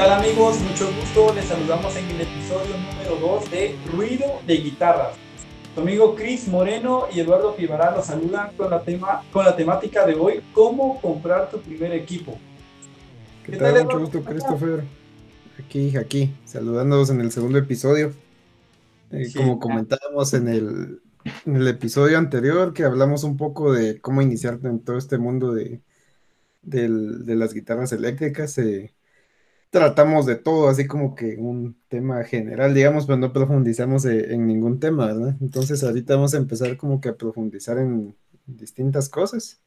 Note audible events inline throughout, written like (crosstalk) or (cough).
tal amigos? Mucho gusto. Les saludamos en el episodio número 2 de Ruido de Guitarras. Tu amigo Chris Moreno y Eduardo Pivará los saludan con la, tema, con la temática de hoy, cómo comprar tu primer equipo. ¿Qué, tal? Mucho gusto, Christopher. Aquí, aquí, saludándonos en el segundo episodio. Eh, como comentábamos en el, en el episodio anterior, que hablamos un poco de cómo iniciarte en todo este mundo de, de las guitarras eléctricas. Eh, tratamos de todo, así como que un tema general, digamos, pero no profundizamos eh, en ningún tema, ¿verdad? Entonces ahorita vamos a empezar como que a profundizar en distintas cosas.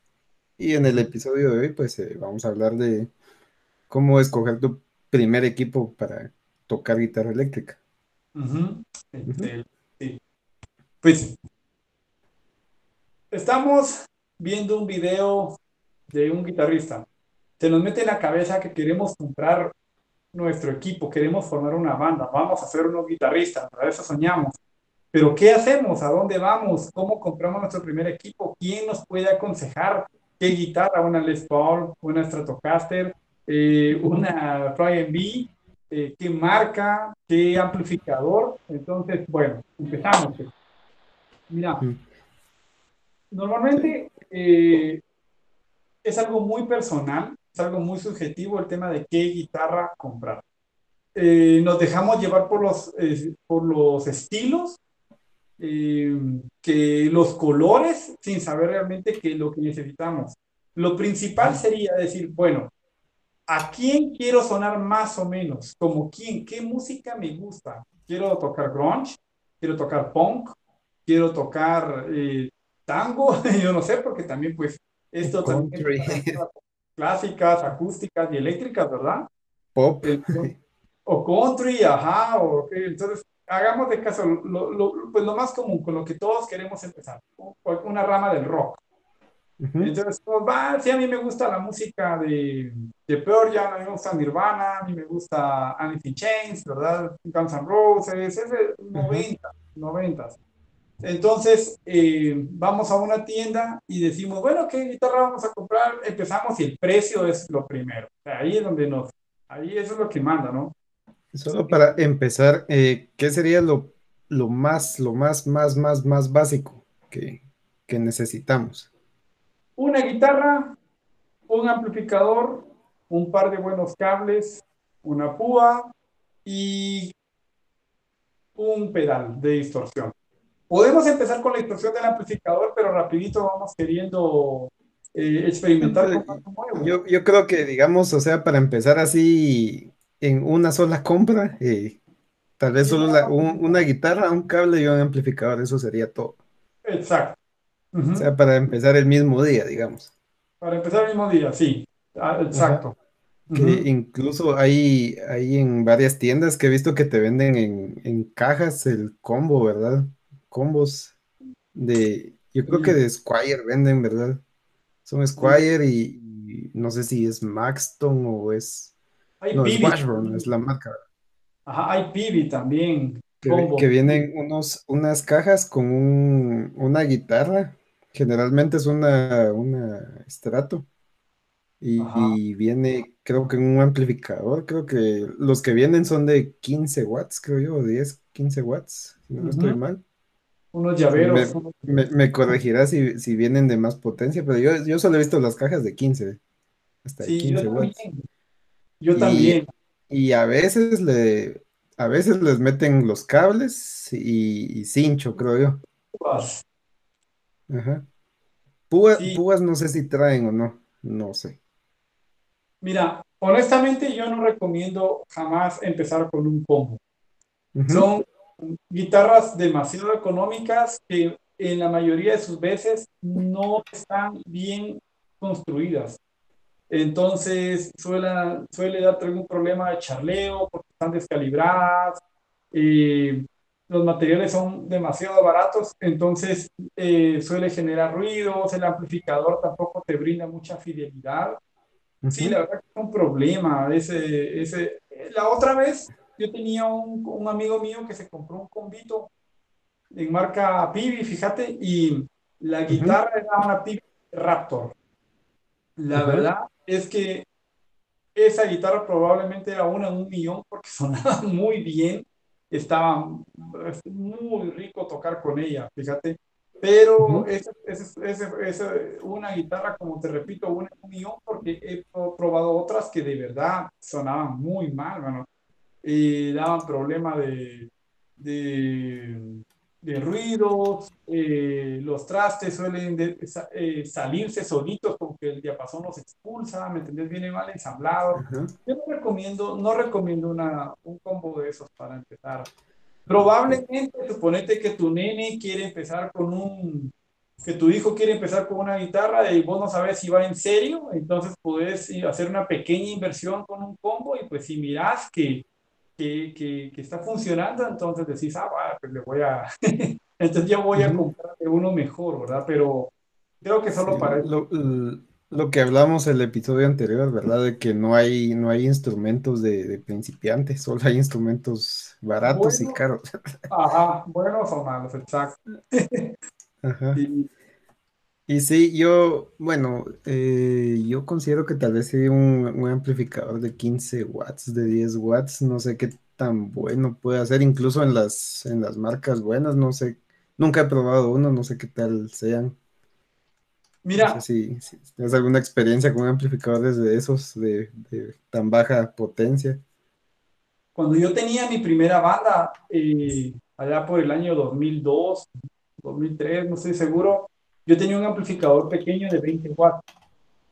Y en el episodio de hoy, pues eh, vamos a hablar de cómo escoger tu primer equipo para tocar guitarra eléctrica. Este, pues estamos viendo un video de un guitarrista. Se nos mete en la cabeza que queremos comprar nuestro equipo, queremos formar una banda, vamos a ser unos guitarristas, para eso soñamos. Pero ¿qué hacemos? ¿A dónde vamos? ¿Cómo compramos nuestro primer equipo? ¿Quién nos puede aconsejar qué guitarra? ¿Una Les Paul? ¿Una Stratocaster? Eh, ¿Una Fry B? Eh, ¿Qué marca? ¿Qué amplificador? Entonces, bueno, empezamos. Mira, normalmente eh, es algo muy personal es algo muy subjetivo el tema de qué guitarra comprar. Eh, nos dejamos llevar por los, eh, por los estilos, eh, que los colores, sin saber realmente qué es lo que necesitamos. Lo principal sería decir, bueno, ¿a quién quiero sonar más o menos? ¿Como quién? ¿Qué música me gusta? ¿Quiero tocar grunge? ¿Quiero tocar punk? ¿Quiero tocar tango? (laughs) Yo no sé, porque también pues esto también clásicas, acústicas y eléctricas, ¿verdad? Pop. (laughs) o country, ajá, o entonces hagamos de caso lo, lo, pues lo más común, con lo que todos queremos empezar, una rama del rock. Entonces, pues, va, sí, a mí me gusta la música de, de Pearl Jam, a mí me gusta Nirvana, a mí me gusta in Chains, ¿verdad? Guns N' Roses, es de 90, 90. Entonces, eh, vamos a una tienda y decimos, bueno, ¿qué guitarra vamos a comprar? Empezamos y el precio es lo primero. ahí es donde nos, ahí eso es lo que manda, ¿no? Solo para empezar, eh, ¿qué sería lo, lo, más, lo más, más, más, más básico que, que necesitamos? Una guitarra, un amplificador, un par de buenos cables, una púa y un pedal de distorsión. Podemos empezar con la instrucción del amplificador, pero rapidito vamos queriendo eh, experimentar con nuevo. Yo, yo, creo que, digamos, o sea, para empezar así en una sola compra, eh, tal vez solo una guitarra, un cable y un amplificador, eso sería todo. Exacto. O sea, para empezar el mismo día, digamos. Para empezar el mismo día, sí. Ah, exacto. Que incluso hay, hay en varias tiendas que he visto que te venden en, en cajas el combo, ¿verdad? Combos de, yo creo que de Squire venden, ¿verdad? Son Squire y, no sé si es Maxton o es... no, es Washburn, es la marca. Ajá, hay Pibi también. Que, vienen unos, unas cajas con un, una guitarra, generalmente es una, una Strato. Y, viene, creo que un amplificador, creo que los que vienen son de 15 watts, creo yo, o 10, 15 watts, si no estoy mal unos llaveros. Me, corregirás si, vienen de más potencia, pero yo, yo solo he visto las cajas de 15, hasta sí, 15 yo watts. También. Yo también. Y a veces le, a veces les meten los cables y, cincho, creo yo. Púas. Ajá. Púas, no sé si traen o no, no sé. Mira, honestamente yo no recomiendo jamás empezar con un combo. Son guitarras demasiado económicas que en la mayoría de sus veces no están bien construidas. Entonces suele, suele dar algún problema de charleo porque están descalibradas. Eh, los materiales son demasiado baratos, entonces eh, suele generar ruidos, el amplificador tampoco te brinda mucha fidelidad. Sí, la verdad que es un problema. Ese, ese, la otra vez yo tenía un, un, amigo mío que se compró un convito en marca Pibi, fíjate, y la guitarra era una Pibi Raptor. La verdad es que esa guitarra probablemente era una en un millón porque (laughs) sonaba muy bien, estaba muy rico tocar con ella, fíjate. Pero es, una guitarra, como te repito, una en un millón porque he probado otras que de verdad sonaban muy mal, bueno, y daban problema de, de de ruidos, eh, los trastes suelen eh, salirse solitos porque el diapasón los expulsa, ¿me entendés? Viene mal ensamblado. Yo no recomiendo, no recomiendo una, un combo de esos para empezar. Probablemente, suponete que tu nene quiere empezar con un, que tu hijo quiere empezar con una guitarra y vos no sabes si va en serio, entonces puedes hacer una pequeña inversión con un combo y pues si miras que que, que, está funcionando, entonces decís, ah, bueno, pues le voy a, (laughs) entonces ya voy a comprar uno mejor, ¿verdad? Pero creo que solo para lo, lo, que hablamos el episodio anterior, ¿verdad? De que no hay, no hay instrumentos de, de principiantes, solo hay instrumentos baratos y caros. Ajá, buenos o malos, exacto. Ajá. (laughs) Y sí, yo, bueno, eh, yo considero que tal vez sí un, un amplificador de 15 watts, de 10 watts, no sé qué tan bueno puede ser, incluso en las, en las marcas buenas, no sé, nunca he probado uno, no sé qué tal sean. Mira, No sé si, tienes alguna experiencia con amplificadores de esos, de, de tan baja potencia. cuando yo tenía mi primera banda, eh, allá por el año 2002, 2003, no estoy seguro, yo tenía un amplificador pequeño de 20 watts,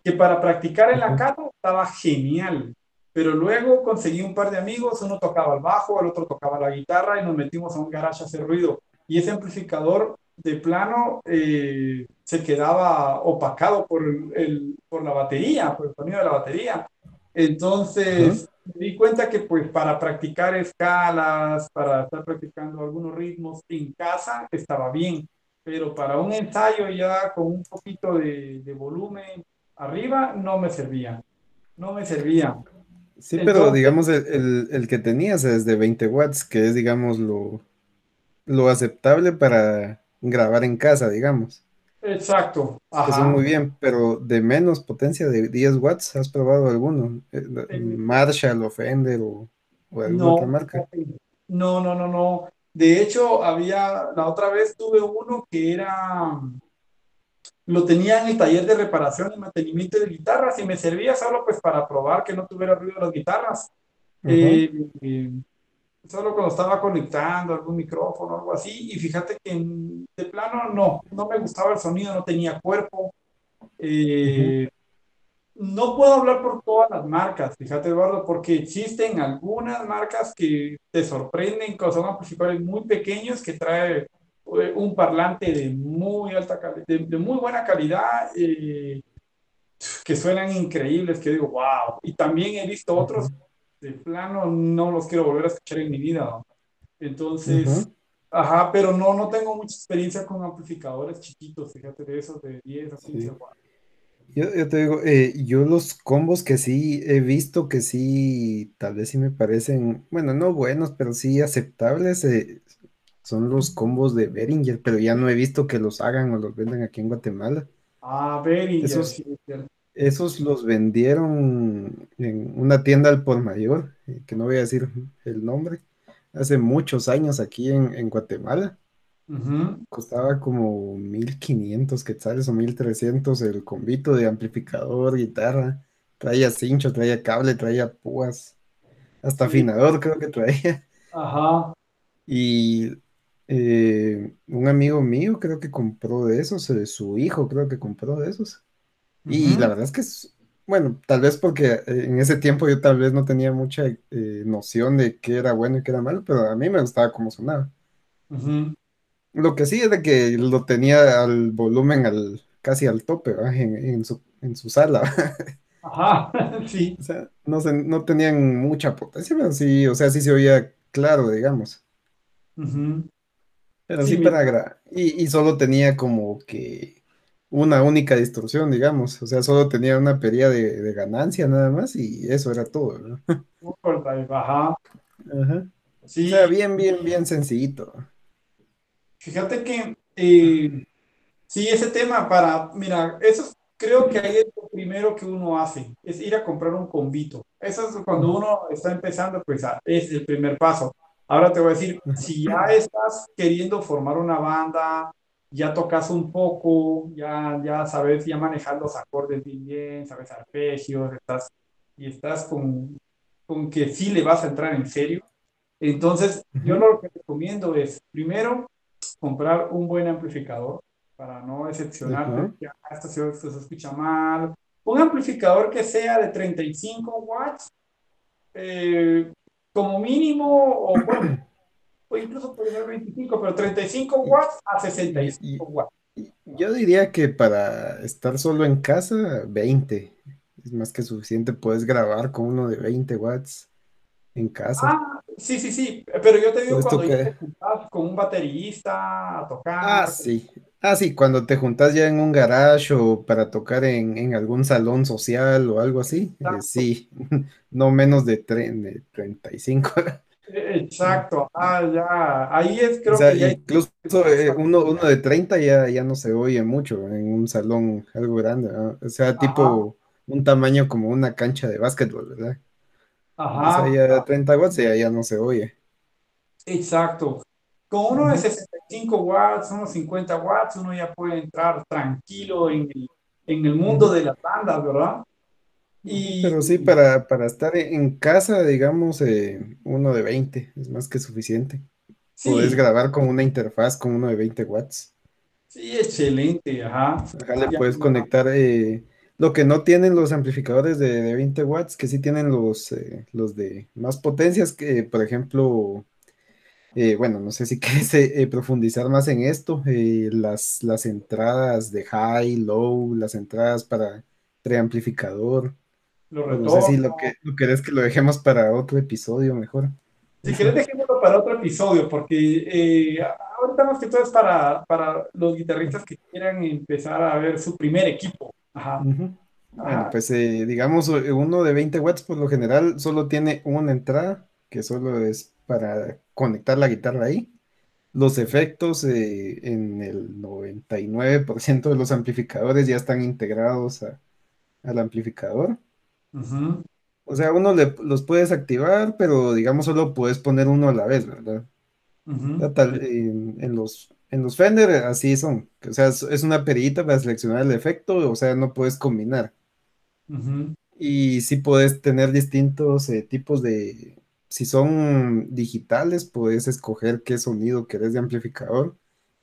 que para practicar en la casa estaba genial, pero luego conseguí un par de amigos, uno tocaba el bajo, el otro tocaba la guitarra y nos metimos a un garage a hacer ruido. Y ese amplificador de plano eh, se quedaba opacado por, el, por la batería, por el sonido de la batería. Entonces me di cuenta que pues para practicar escalas, para estar practicando algunos ritmos en casa estaba bien, pero para un ensayo ya con un poquito de, volumen arriba no me servía, no me servía. Sí, pero digamos el, el, que tenías es de 20 watts, que es digamos lo, lo aceptable para grabar en casa, digamos. Exacto. Eso muy bien, pero de menos potencia de 10 watts, ¿has probado alguno? Eh, Marshall o Fender o, alguna otra marca. No, no, no, no. De hecho, había, la otra vez tuve uno que era, lo tenía en el taller de reparación y mantenimiento de guitarras y me servía solo pues para probar que no tuviera ruido las guitarras. Eh, solo cuando estaba conectando algún micrófono o algo así, y fíjate que de plano no, no me gustaba el sonido, no tenía cuerpo. Eh, no puedo hablar por todas las marcas, fíjate Eduardo, porque existen algunas marcas que te sorprenden, que son amplificadores muy pequeños que trae eh, un parlante de muy alta calidad, de, muy buena calidad, eh, que suenan increíbles, que digo, wow. Y también he visto otros de plano, no los quiero volver a escuchar en mi vida. Entonces, ajá, pero no, no tengo mucha experiencia con amplificadores chiquitos, fíjate, de esos de 10 a 15 yo, te digo, eh, yo los combos que sí he visto que sí, tal vez sí me parecen, bueno, no buenos, pero sí aceptables, eh, son los combos de Behringer, pero ya no he visto que los hagan o los vendan aquí en Guatemala. Ah, Behringer, esos, esos los vendieron en una tienda al por mayor, eh, que no voy a decir el nombre, hace muchos años aquí en, en Guatemala. Costaba como 1500 quetzales o 1300 el convito de amplificador, guitarra. Traía cincho, traía cable, traía púas. Hasta afinador creo que traía. Ajá. Y eh, un amigo mío creo que compró de esos, eh, su hijo creo que compró de esos. Y la verdad es que, es, bueno, tal vez porque eh, en ese tiempo yo tal vez no tenía mucha noción de qué era bueno y qué era malo, pero a mí me gustaba cómo sonaba. Lo que sí es de que lo tenía al volumen al, casi al tope, En, su, en su sala. (laughs) Ajá, (laughs) sí. O sea, no, se, no tenían mucha potencia, pero sí, o sea, sí se oía claro, digamos. Pero sí, para y, y solo tenía como que una única distorsión, digamos. O sea, solo tenía una pérdida de, ganancia nada más y eso era todo, ¿no? (laughs) Ajá. Ajá. Sí. O sea, bien, bien, bien sencillito. Fíjate que eh, sí, ese tema para, mira, esos creo que ahí es lo primero que uno hace, es ir a comprar un convito. Eso es cuando uno está empezando, pues es el primer paso. Ahora te voy a decir, si ya estás queriendo formar una banda, ya tocas un poco, ya, ya sabes, ya manejar los acordes bien, bien sabes arpegios, estás, y estás con, con que sí le vas a entrar en serio. Entonces, yo lo que recomiendo es, primero, comprar un buen amplificador para no decepcionarte. esto, se, se escucha mal. Un amplificador que sea de 35 watts, eh, como mínimo, o bueno, (clears throat) o incluso puede ser 25, pero 35 watts a 65 watts. Yo diría que para estar solo en casa, 20 es más que suficiente. Puedes grabar con uno de 20 watts en casa. Ah, sí, sí, sí. Pero yo te digo cuando te juntas con un baterista a tocar. Ah, sí. Ah, sí, cuando te juntas ya en un garage o para tocar en, algún salón social o algo así. Eh, sí, (laughs) no menos de, de 35. Exacto, ah, ya, ahí es creo que ya incluso eh, uno, uno, de 30 ya, ya no se oye mucho en un salón algo grande, o sea, tipo un tamaño como una cancha de básquetbol, ¿verdad? Ajá. O sea, ya 30 watts ya, ya no se oye. Exacto. Con uno de 65 watts, unos 50 watts, uno ya puede entrar tranquilo en el, en el mundo de las bandas, ¿verdad? Pero sí, para, para estar en casa, digamos, eh, uno de 20 es más que suficiente. Puedes grabar con una interfaz con uno de 20 watts. Sí, excelente, ajá. le puedes conectar eh, lo que no tienen los amplificadores de, 20 watts, que sí tienen los, eh, los de más potencias, que por ejemplo, bueno, no sé si (laughs) quieres profundizar más en esto, las, las entradas de high, low, las entradas para preamplificador no sé si lo que lo querés que lo dejemos para otro episodio mejor. Si querés, dejémoslo para otro episodio, porque eh, ahorita más que todo es para, para los guitarristas que quieran empezar a ver su primer equipo. Ajá. Bueno, pues eh, digamos, uno de 20 watts por lo general solo tiene una entrada, que solo es para conectar la guitarra ahí. Los efectos eh, en el 99% de los amplificadores ya están integrados al amplificador. O sea, uno los puedes activar, pero digamos solo puedes poner uno a la vez, ¿verdad? en, los, en los Fender así son. O sea, es, una perillita para seleccionar el efecto, o sea, no puedes combinar. Y sí puedes tener distintos eh, tipos de... Si son digitales, puedes escoger qué sonido querés de amplificador.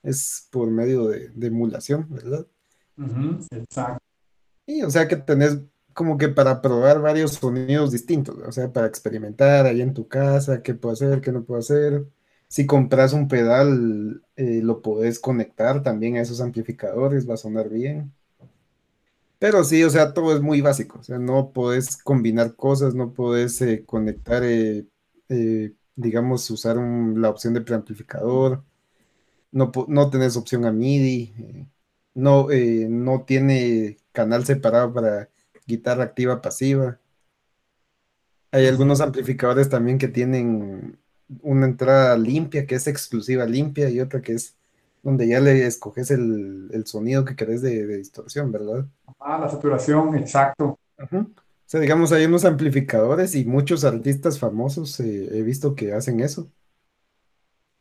Es por medio de, emulación, ¿verdad? Exacto. Y o sea que tenés como que para probar varios sonidos distintos, o sea, para experimentar ahí en tu casa, qué puedo hacer, qué no puedo hacer. Si compras un pedal, eh, lo podés conectar también a esos amplificadores, va a sonar bien. Pero sí, o sea, todo es muy básico, o sea, no podés combinar cosas, no podés eh, conectar, eh, digamos, usar la opción de preamplificador, no, no tenés opción a MIDI, no, no tiene canal separado para guitarra activa pasiva. Hay algunos amplificadores también que tienen una entrada limpia, que es exclusiva limpia, y otra que es donde ya le escoges el, sonido que querés de, distorsión, ¿verdad? Ah, la saturación, exacto. O sea, digamos, hay unos amplificadores y muchos artistas famosos eh, he visto que hacen eso.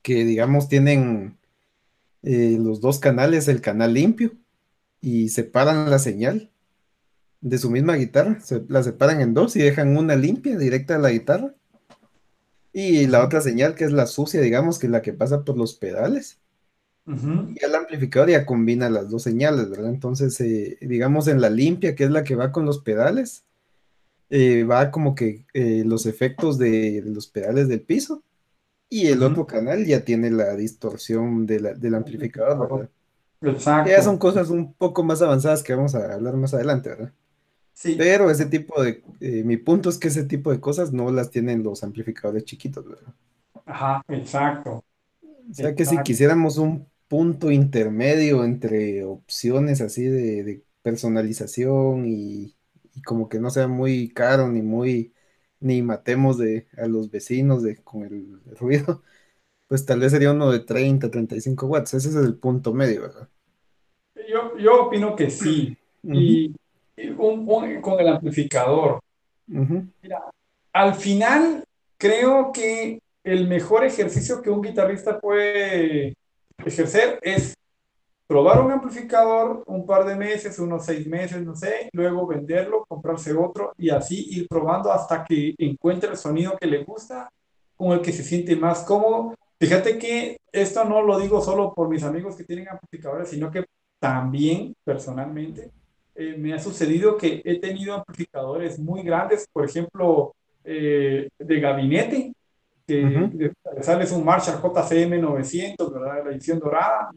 Que, digamos, tienen eh, los dos canales, el canal limpio, y separan la señal de su misma guitarra, se, la separan en dos y dejan una limpia directa a la guitarra. Y la otra señal, que es la sucia, digamos, que es la que pasa por los pedales. Y el amplificador ya combina las dos señales, ¿verdad? Entonces, eh, digamos, en la limpia, que es la que va con los pedales, eh, va como que eh, los efectos de, los pedales del piso. Y el otro canal ya tiene la distorsión del amplificador, ¿verdad? Exacto. Ya son cosas un poco más avanzadas que vamos a hablar más adelante, ¿verdad? Pero ese tipo de, eh, mi punto es que ese tipo de cosas no las tienen los amplificadores chiquitos, ¿verdad? Ajá, exacto. O sea que si quisiéramos un punto intermedio entre opciones así de, personalización y, como que no sea muy caro ni muy, ni matemos de, a los vecinos de, con el, (laughs) ruido, pues tal vez sería uno de 30, 35 watts. Ese es el punto medio, ¿verdad? Yo, yo opino que sí, y, con el amplificador. Mira, al final creo que el mejor ejercicio que un guitarrista puede ejercer es probar un amplificador un par de meses, unos seis meses, no sé, luego venderlo, comprarse otro y así ir probando hasta que encuentre el sonido que le gusta, con el que se siente más cómodo. Fíjate que esto no lo digo solo por mis amigos que tienen amplificadores, sino que también personalmente eh, me ha sucedido que he tenido amplificadores muy grandes, por ejemplo, eh, de gabinete, que sales un Marshall JCM 900, ¿verdad? La edición dorada,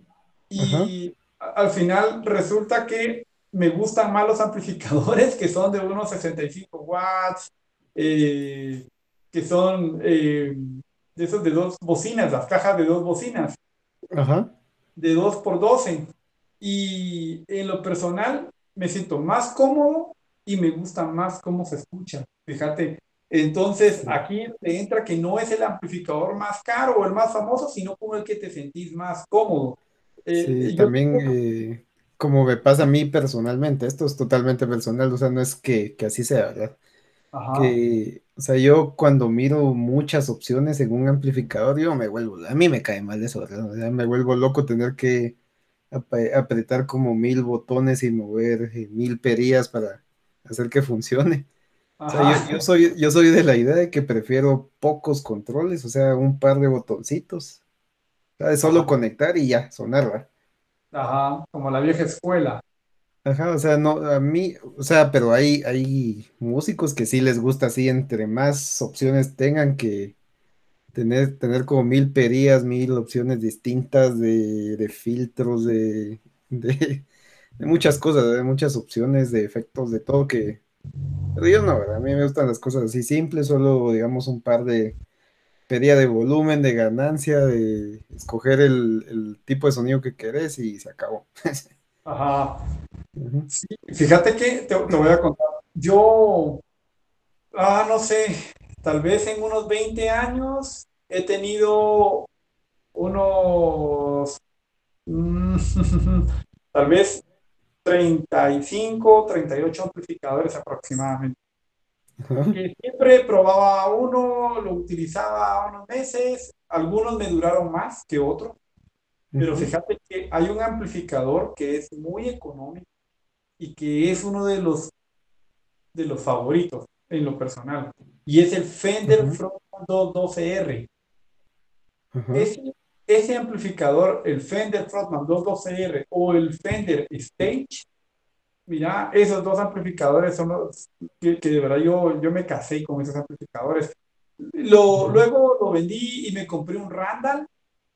y al final resulta que me gustan más los amplificadores que son de unos 65 watts, eh, que son de esos de dos bocinas, las cajas de dos bocinas, de 2 por 12 y en lo personal me siento más cómodo y me gusta más cómo se escucha. Fíjate, entonces aquí te entra que no es el amplificador más caro o el más famoso, sino como el que te sentís más cómodo. Eh, sí, también eh, como me pasa a mí personalmente, esto es totalmente personal, o sea, no es que, que así sea, ¿verdad? Que, o sea, yo cuando miro muchas opciones en un amplificador, yo me vuelvo, a mí me cae mal eso, ¿verdad? O sea, me vuelvo loco tener que apretar como mil botones y mover eh, mil perillas para hacer que funcione. O sea, yo, soy, yo soy de la idea de que prefiero pocos controles, o sea, un par de botoncitos. O sea, solo conectar y ya, sonarla. Ajá, como la vieja escuela. Ajá, o sea, no, a mí, o sea, pero hay, hay músicos que sí les gusta así, entre más opciones tengan que, tener, tener como mil perías, mil opciones distintas de, filtros, de, de, muchas cosas, de muchas opciones, de efectos, de todo que... Pero yo no, a mí me gustan las cosas así simples, solo digamos un par de pedía de volumen, de ganancia, de escoger el, tipo de sonido que querés y se acabó. (laughs) Ajá. fíjate que te, te, voy a contar. Yo, ah, no sé, tal vez en unos 20 años he tenido unos, mm, (laughs) tal vez 35, 38 amplificadores aproximadamente. Que siempre probaba uno, lo utilizaba unos meses, algunos me duraron más que otros, pero fíjate que hay un amplificador que es muy económico y que es uno de los, de los favoritos en lo personal, y es el Fender Front 212R. ese, amplificador, el Fender Frontman 212R o el Fender Stage, mira, esos dos amplificadores son los que, de verdad yo, yo me casé con esos amplificadores. Lo, Luego lo vendí y me compré un Randall,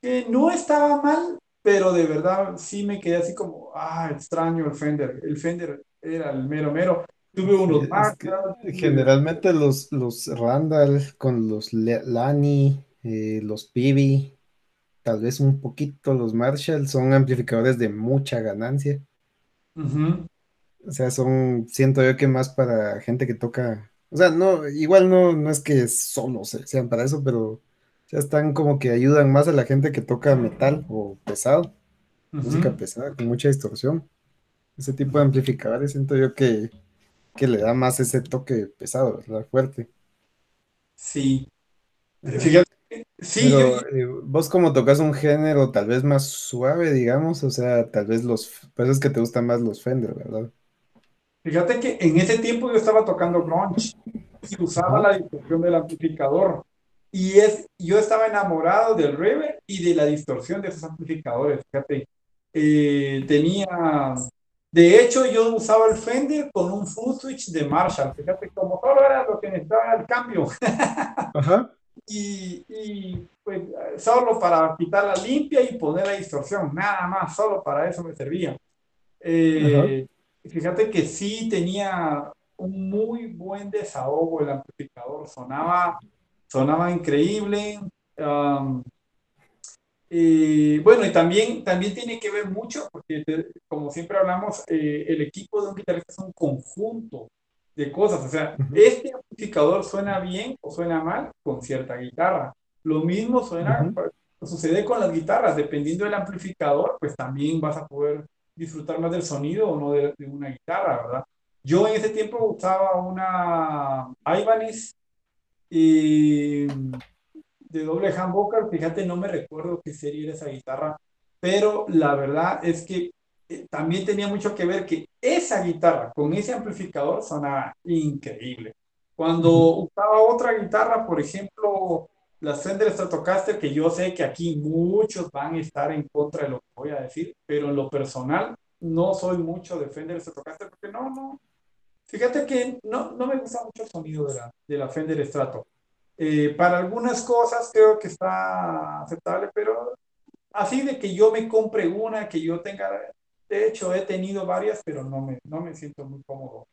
que no estaba mal, pero de verdad sí me quedé así como, ah, extraño el Fender. El Fender era el mero mero. Tuve unos más. generalmente los, los Randall con los Lani, eh, los Pibi, tal vez un poquito los Marshall, son amplificadores de mucha ganancia. O sea, son, siento yo que más para gente que toca, o sea, no, igual no, no es que solo sean para eso, pero ya están como que ayudan más a la gente que toca metal o pesado, música pesada, con mucha distorsión. Ese tipo de amplificadores siento yo que que le da más ese toque pesado, ¿verdad? Fuerte. Sí. Fíjate, sí. Eh, vos como tocas un género tal vez más suave, digamos, o sea, tal vez los, pues es que te gustan más los Fender, ¿verdad? Fíjate que en ese tiempo yo estaba tocando grunge y usaba la distorsión del amplificador. Y es, yo estaba enamorado del reverb y de la distorsión de esos amplificadores. Fíjate, eh, tenía de hecho, yo usaba el Fender con un full switch de Marshall. Fíjate, como solo era lo que necesitaba el cambio. (laughs) Ajá. Y, y, pues solo para quitar la limpia y poner la distorsión, nada más, solo para eso me servía. Eh, fíjate que sí tenía un muy buen desahogo el amplificador, sonaba, sonaba increíble. Um, y bueno, y también, también tiene que ver mucho, porque como siempre hablamos, eh, el equipo de un guitarrista es un conjunto de cosas. O sea, este amplificador suena bien o suena mal con cierta guitarra. Lo mismo suena, sucede con las guitarras, dependiendo del amplificador, pues también vas a poder disfrutar más del sonido o no de, una guitarra, ¿verdad? Yo en ese tiempo usaba una Ibanez y de doble humbucker, fíjate, no me recuerdo qué serie era esa guitarra, pero la verdad es que eh, también tenía mucho que ver que esa guitarra con ese amplificador sonaba increíble. Cuando usaba otra guitarra, por ejemplo, las Fender Stratocaster, que yo sé que aquí muchos van a estar en contra de lo que voy a decir, pero en lo personal no soy mucho de Fender Stratocaster porque no, no. Fíjate que no, no me gusta mucho el sonido de la, de la Fender Strato. Eh, para algunas cosas creo que está aceptable, pero así de que yo me compre una, que yo tenga, de hecho he tenido varias, pero no me, no me siento muy cómodo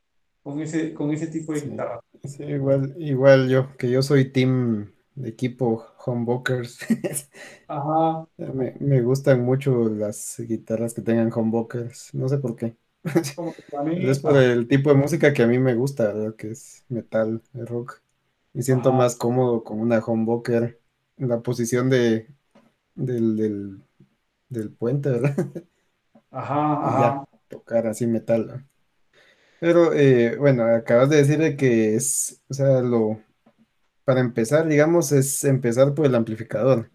con ese, con ese tipo de guitarra. Sí, igual, igual yo, que yo soy team de equipo humbuckers. (laughs) Ajá. Me, me, gustan mucho las guitarras que tengan humbuckers, no sé por qué. (laughs) es por el tipo de música que a mí me gusta, ¿verdad? Que es metal, rock. Me siento más cómodo con una humbucker en la posición de del, del, puente, ¿verdad? Ajá, (laughs) ajá. tocar así metal. Pero eh, bueno, acabas de decir que es, o sea, lo, para empezar, digamos, es empezar por el amplificador.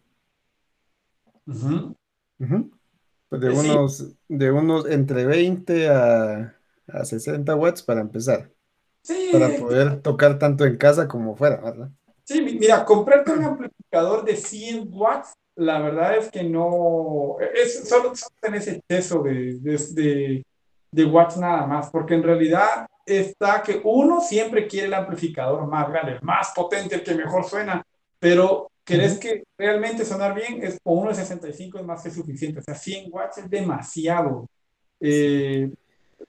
Pues de, eh, unos, de unos entre 20 a, a 60 watts para empezar. Sí. Para poder tocar tanto en casa como fuera, ¿verdad? Sí, mira, comprarte un amplificador de 100 watts, la verdad es que no, es, solo, solo ese exceso de, de, de watts nada más, porque en realidad está que uno siempre quiere el amplificador más grande, el más potente, el que mejor suena, pero ¿crees que realmente sonar bien? Es, o uno de 65 es más que suficiente, o sea, 100 watts es demasiado. Eh,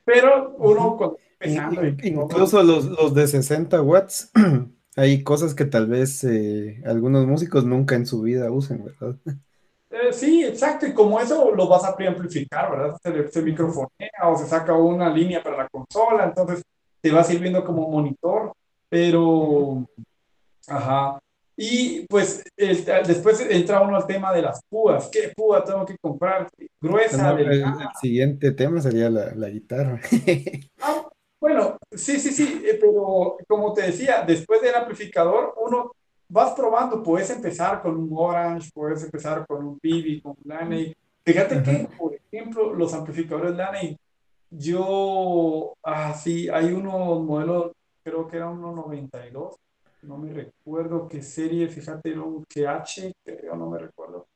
pero uno Incluso los, los, de 60 watts, (clears throat) hay cosas que tal vez eh, algunos músicos nunca en su vida usen, ¿verdad? Eh, sí, exacto, y como eso lo vas a preamplificar, ¿verdad? Se, se microfonea o se saca una línea para la consola, entonces te va sirviendo como monitor, pero, ajá. Y pues después entra uno al tema de las púas. ¿Qué púa tengo que comprar? Gruesa, el, siguiente tema sería la, la guitarra. (laughs) Ah, bueno, sí, sí, sí, eh, pero como te decía, después del amplificador, uno vas probando, puedes empezar con un Orange, puedes empezar con un Pibi, con un Laney. Fíjate que, por ejemplo, los amplificadores Laney, yo, ah, sí, hay unos modelos, creo que era uno 92, no me recuerdo qué serie, fíjate, era un GH, creo, no me recuerdo.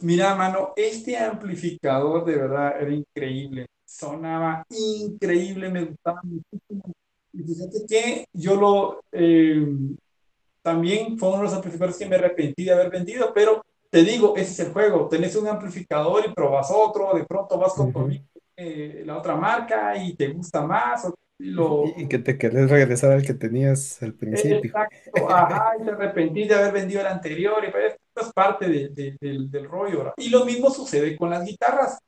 Mira, mano, este amplificador de verdad era increíble, sonaba increíble, me gustaba muchísimo. Y fíjate que yo lo, eh, también fue uno de los amplificadores que me arrepentí de haber vendido, pero te digo, ese es el juego, tenés un amplificador y probas otro, de pronto vas con eh, la otra marca y te gusta más. Y, que te querés regresar al que tenías al principio. Exacto, ajá, y te arrepentí de haber vendido el anterior, y pues, esto es parte del, del rollo. Y lo mismo sucede con las guitarras.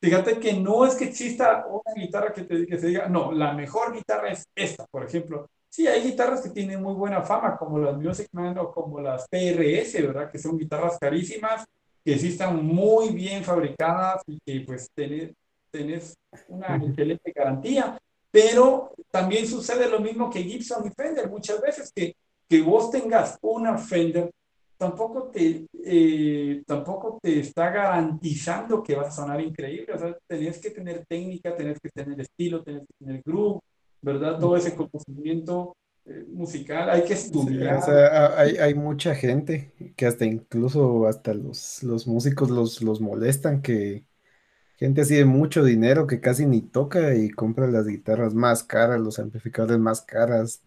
Fíjate que no es que exista una guitarra que te que se diga, no, la mejor guitarra es esta, por ejemplo. Sí, hay guitarras que tienen muy buena fama, como las Music Man o como las PRS, ¿verdad? Que son guitarras carísimas, que sí están muy bien fabricadas y que pues tenés, tenés una excelente garantía. Pero también sucede lo mismo que Gibson y Fender. Muchas veces que, que vos tengas una Fender, tampoco te, eh, tampoco te está garantizando que vas a sonar increíble. O sea, tenés que tener técnica, tenés que tener estilo, tenés que tener groove, ¿verdad? Todo ese conocimiento eh, musical, hay que estudiar. hay, hay, mucha gente que hasta incluso hasta los, los músicos los, los molestan, que gente así de mucho dinero que casi ni toca y compra las guitarras más caras, los amplificadores más caras.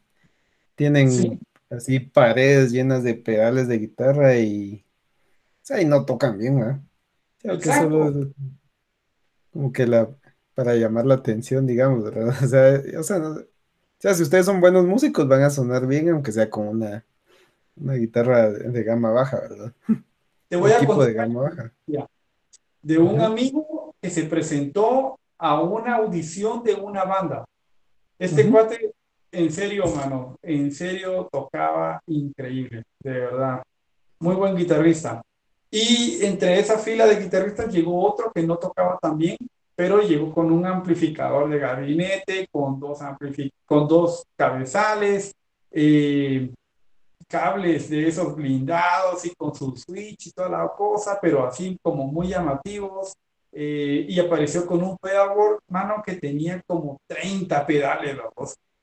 Tienen así paredes llenas de pedales de guitarra y, o no tocan bien, ¿ah? como que la, para llamar la atención, digamos, ¿verdad? (laughs) O sea, o sea, si ustedes son buenos músicos, van a sonar bien, aunque sea con una, una guitarra de, gama baja, ¿verdad? Te (laughs) voy a contar de gama baja. De un amigo que se presentó a una audición de una banda. Este cuate, en serio, mano, en serio tocaba increíble, de verdad. Muy buen guitarrista. Y entre esa fila de guitarristas llegó otro que no tocaba tan bien, pero llegó con un amplificador de gabinete, con dos, con dos cabezales, eh, cables de esos blindados y con su switch y toda la cosa, pero así como muy llamativos. Eh, y apareció con un pedalboard, mano, que tenía como 30 pedales,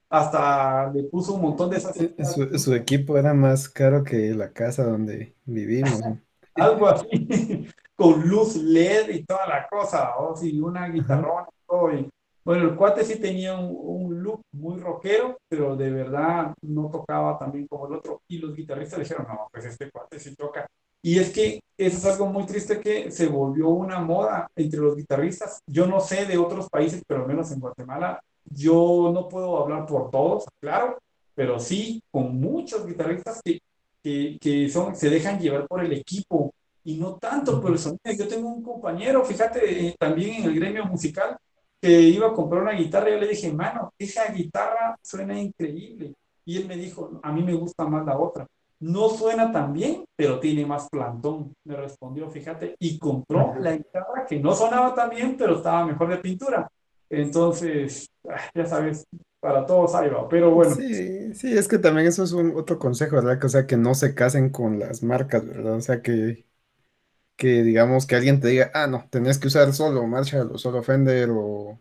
Hasta le puso un montón de esas. Su, su, equipo era más caro que la casa donde vivimos. (laughs) Algo así, con luz LED y toda la cosa, ¿no? y una guitarrona y todo. Y, bueno, el cuate sí tenía un, look muy rockero, pero de verdad no tocaba también como el otro. Y los guitarristas dijeron, no, pues este cuate sí toca. Y es que eso es algo muy triste que se volvió una moda entre los guitarristas. Yo no sé de otros países, pero al menos en Guatemala, yo no puedo hablar por todos, claro, pero sí con muchos guitarristas que, que, que son, se dejan llevar por el equipo y no tanto por el sonido. Yo tengo un compañero, fíjate, eh, también en el gremio musical, que iba a comprar una guitarra, yo le dije, mano, esa guitarra suena increíble. Y él me dijo, a mí me gusta más la otra. No suena tan bien, pero tiene más plantón, me respondió, fíjate, y compró la guitarra que no sonaba tan bien, pero estaba mejor de pintura. Entonces, ah, ya sabes, para todos ahí va, pero bueno. Sí, sí, es que también eso es un otro consejo, ¿verdad? Que, o sea, que no se casen con las marcas, ¿verdad? O sea, que, que digamos que alguien te diga, ah, no, tenés que usar solo Marshall o solo Fender o,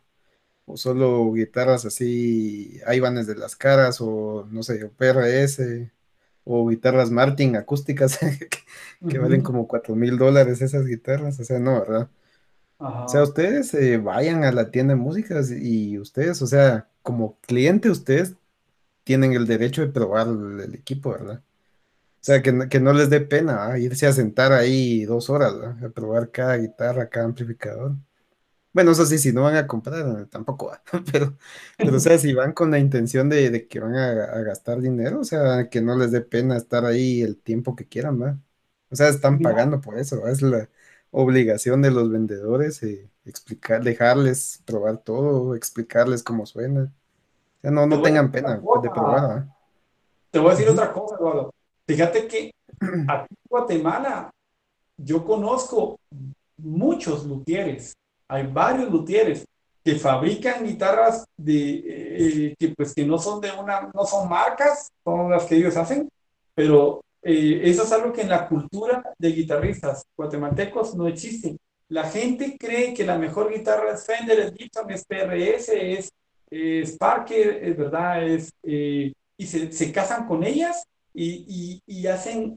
o solo guitarras así, Ibanez de las caras o no sé, o PRS o guitarras Martin acústicas (laughs) que, valen como cuatro mil dólares esas guitarras, o sea, no, ¿verdad? O sea, ustedes eh, vayan a la tienda de músicas y ustedes, o sea, como cliente, ustedes tienen el derecho de probar el equipo, ¿verdad? O sea, que, no les dé pena irse a sentar ahí dos horas a probar cada guitarra, cada amplificador. Bueno, eso sí, si no van a comprar, tampoco (laughs) pero, pero o sea, si van con la intención de, que van a, gastar dinero, o sea, que no les dé pena estar ahí el tiempo que quieran, ¿va? O sea, están pagando por eso, es la obligación de los vendedores, eh, explicar, dejarles probar todo, explicarles cómo suena. O sea, no, no tengan pena de probar, Te voy a decir otra cosa, Eduardo. Fíjate que (clears throat) aquí en Guatemala yo conozco muchos luthieres, hay varios luthieres que fabrican guitarras de, eh, que pues que no son de una, no son marcas, son las que ellos hacen, pero eh, eso es algo que en la cultura de guitarristas guatemaltecos no existe. La gente cree que la mejor guitarra es Fender, es Gibson, es PRS, es, es Parker, es verdad, es, eh, y se, se casan con ellas y, y, hacen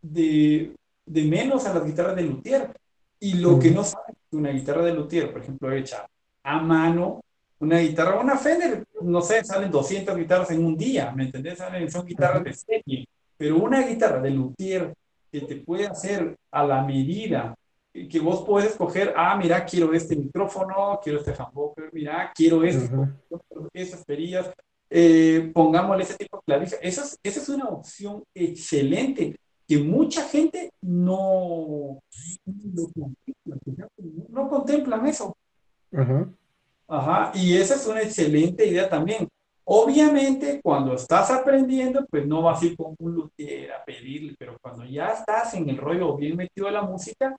de, de, menos a las guitarras de luthier. Y lo que no saben una guitarra de luthier, por ejemplo, hecha a mano, una guitarra, una Fender, no sé, salen 200 guitarras en un día, ¿me entendés? Salen, son guitarras de serie, pero una guitarra de luthier que te puede hacer a la medida, que vos puedes escoger, ah, mira, quiero este micrófono, quiero este humbucker, mira, quiero este, esas perillas, eh, pongámosle ese tipo de clavija. Esa es, esa es una opción excelente que mucha gente no, no, contemplan eso. Ajá. Y esa es una excelente idea también. Obviamente, cuando estás aprendiendo, pues no vas a ir con un luthier a pedirle, pero cuando ya estás en el rollo bien metido de la música,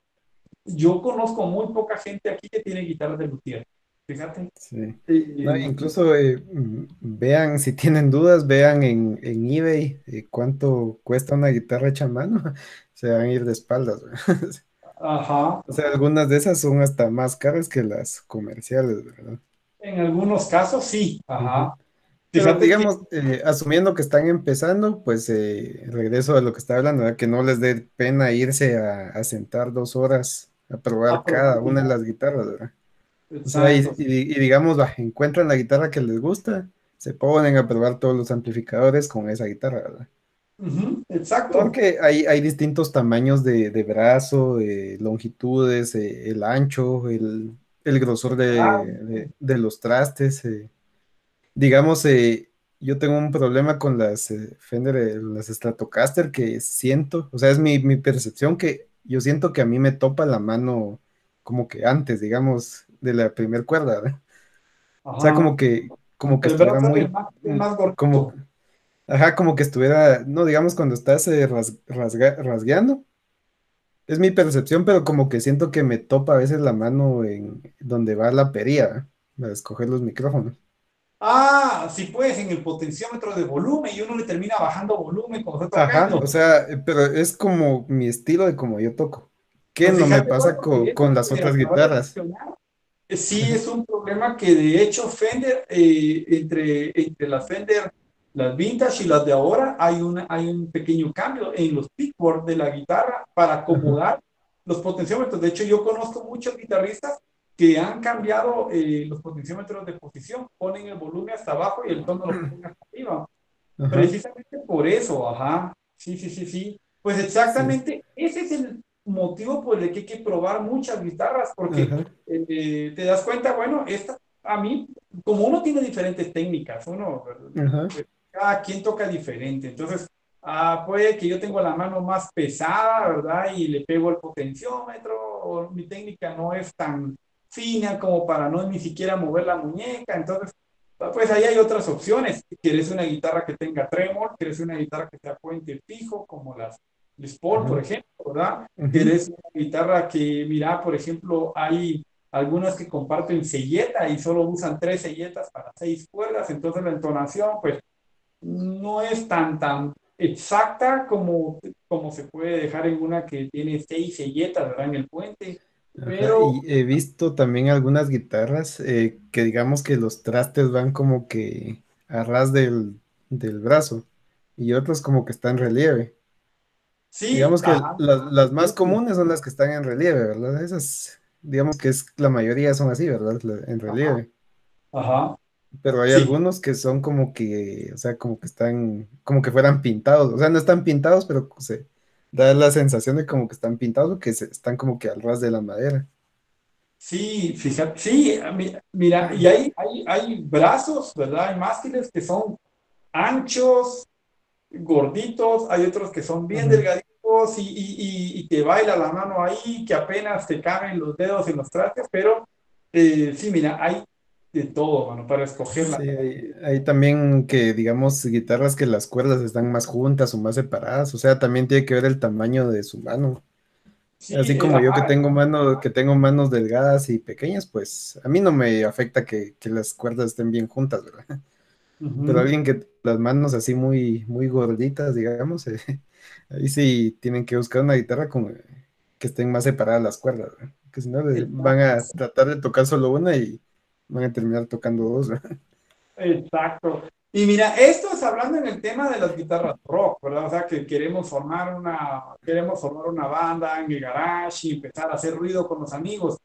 yo conozco muy poca gente aquí que tiene guitarras de luthier. Fíjate. Sí. incluso eh, vean, si tienen dudas, vean en, eBay eh, cuánto cuesta una guitarra hecha a mano. (laughs) Se van a ir de espaldas. (laughs) Ajá. O sea, algunas de esas son hasta más caras que las comerciales, ¿verdad? En algunos casos sí. Ajá. Pero digamos, eh, asumiendo que están empezando, pues regreso a lo que estaba hablando, que no les dé pena irse a, sentar dos horas a probar ah, cada una de las guitarras, ¿verdad? Y, digamos, encuentran la guitarra que les gusta, se ponen a probar todos los amplificadores con esa guitarra, ¿verdad? exacto. Porque hay, hay distintos tamaños de, brazo, de longitudes, eh, el ancho, el, grosor de, los trastes. Eh. Digamos, eh, yo tengo un problema con las Fender, las Stratocaster, que siento, o sea, es mi, mi percepción que yo siento que a mí me topa la mano como que antes, digamos, de la primer cuerda, O sea, como que, como que estuviera muy, como, ajá, como que estuviera, no, digamos cuando estás eh, rasgueando, es mi percepción, pero como que siento que me topa a veces la mano en donde va la perilla, para escoger los micrófonos. Ah, sí, pues en el potenciómetro de volumen y uno le termina bajando volumen cuando está tocando. Ajá, o sea, pero es como mi estilo de como yo toco. ¿Qué pues no me pasa con, las otras guitarras? Sí, es un problema que de hecho Fender, eh, entre, entre las Fender, las vintage y las de ahora, hay, una, hay un pequeño cambio en los pickboard de la guitarra para acomodar los potenciómetros. De hecho, yo conozco muchos guitarristas que han cambiado eh, los potenciómetros de posición, ponen el volumen hasta abajo y el tono lo ponen hasta arriba. Precisamente por eso, ajá. Sí, sí, sí, sí. Pues exactamente, ese es el motivo por el que hay que probar muchas guitarras, porque eh, te das cuenta, bueno, esta, a mí, como uno tiene diferentes técnicas, uno, pues, cada quien toca diferente, entonces, ah, puede que yo tengo la mano más pesada, ¿verdad? Y le pego el potenciómetro, o mi técnica no es tan fina como para no ni siquiera mover la muñeca, entonces, pues ahí hay otras opciones. Quieres una guitarra que tenga tremor, quieres una guitarra que sea puente fijo, como las Sport, por ejemplo, ¿verdad? Tienes una guitarra que, mira, por ejemplo, hay algunas que comparten selleta y solo usan tres selletas para seis cuerdas, entonces la entonación, pues, no es tan, tan exacta como, como se puede dejar en una que tiene seis selletas, ¿verdad? En el puente. Pero... he visto también algunas guitarras eh, que digamos que los trastes van como que a ras del, del brazo y otros como que están en relieve. Digamos que las, más comunes son las que están en relieve, ¿verdad? Esas, digamos que es la mayoría son así, ¿verdad? En relieve. Ajá. Pero hay algunos que son como que, o sea, como que están, como que fueran pintados. O sea, no están pintados, pero se da la sensación de como que están pintados que están como que al ras de la madera. Sí, fíjate, sí, mira, y hay, hay, hay brazos, ¿verdad? Hay mástiles que son anchos, gorditos, hay otros que son bien delgaditos y, y, y, te baila la mano ahí, que apenas te caben los dedos en los trastes, pero eh, sí, mira, hay de todo, bueno, para escogerla. Sí, hay, también que, digamos, guitarras que las cuerdas están más juntas o más separadas, o sea, también tiene que ver el tamaño de su mano. Así como yo que tengo, mano, que tengo manos delgadas y pequeñas, pues a mí no me afecta que, que las cuerdas estén bien juntas, ¿verdad? Pero alguien que las manos así muy, muy gorditas, digamos, eh, (laughs) ahí sí tienen que buscar una guitarra como que estén más separadas las cuerdas, que si no van a tratar de tocar solo una y van a terminar tocando dos. (laughs) Exacto. Y mira, esto es hablando en el tema de las guitarras rock, ¿verdad? O sea, que queremos formar una, queremos formar una banda en el garage y empezar a hacer ruido con los amigos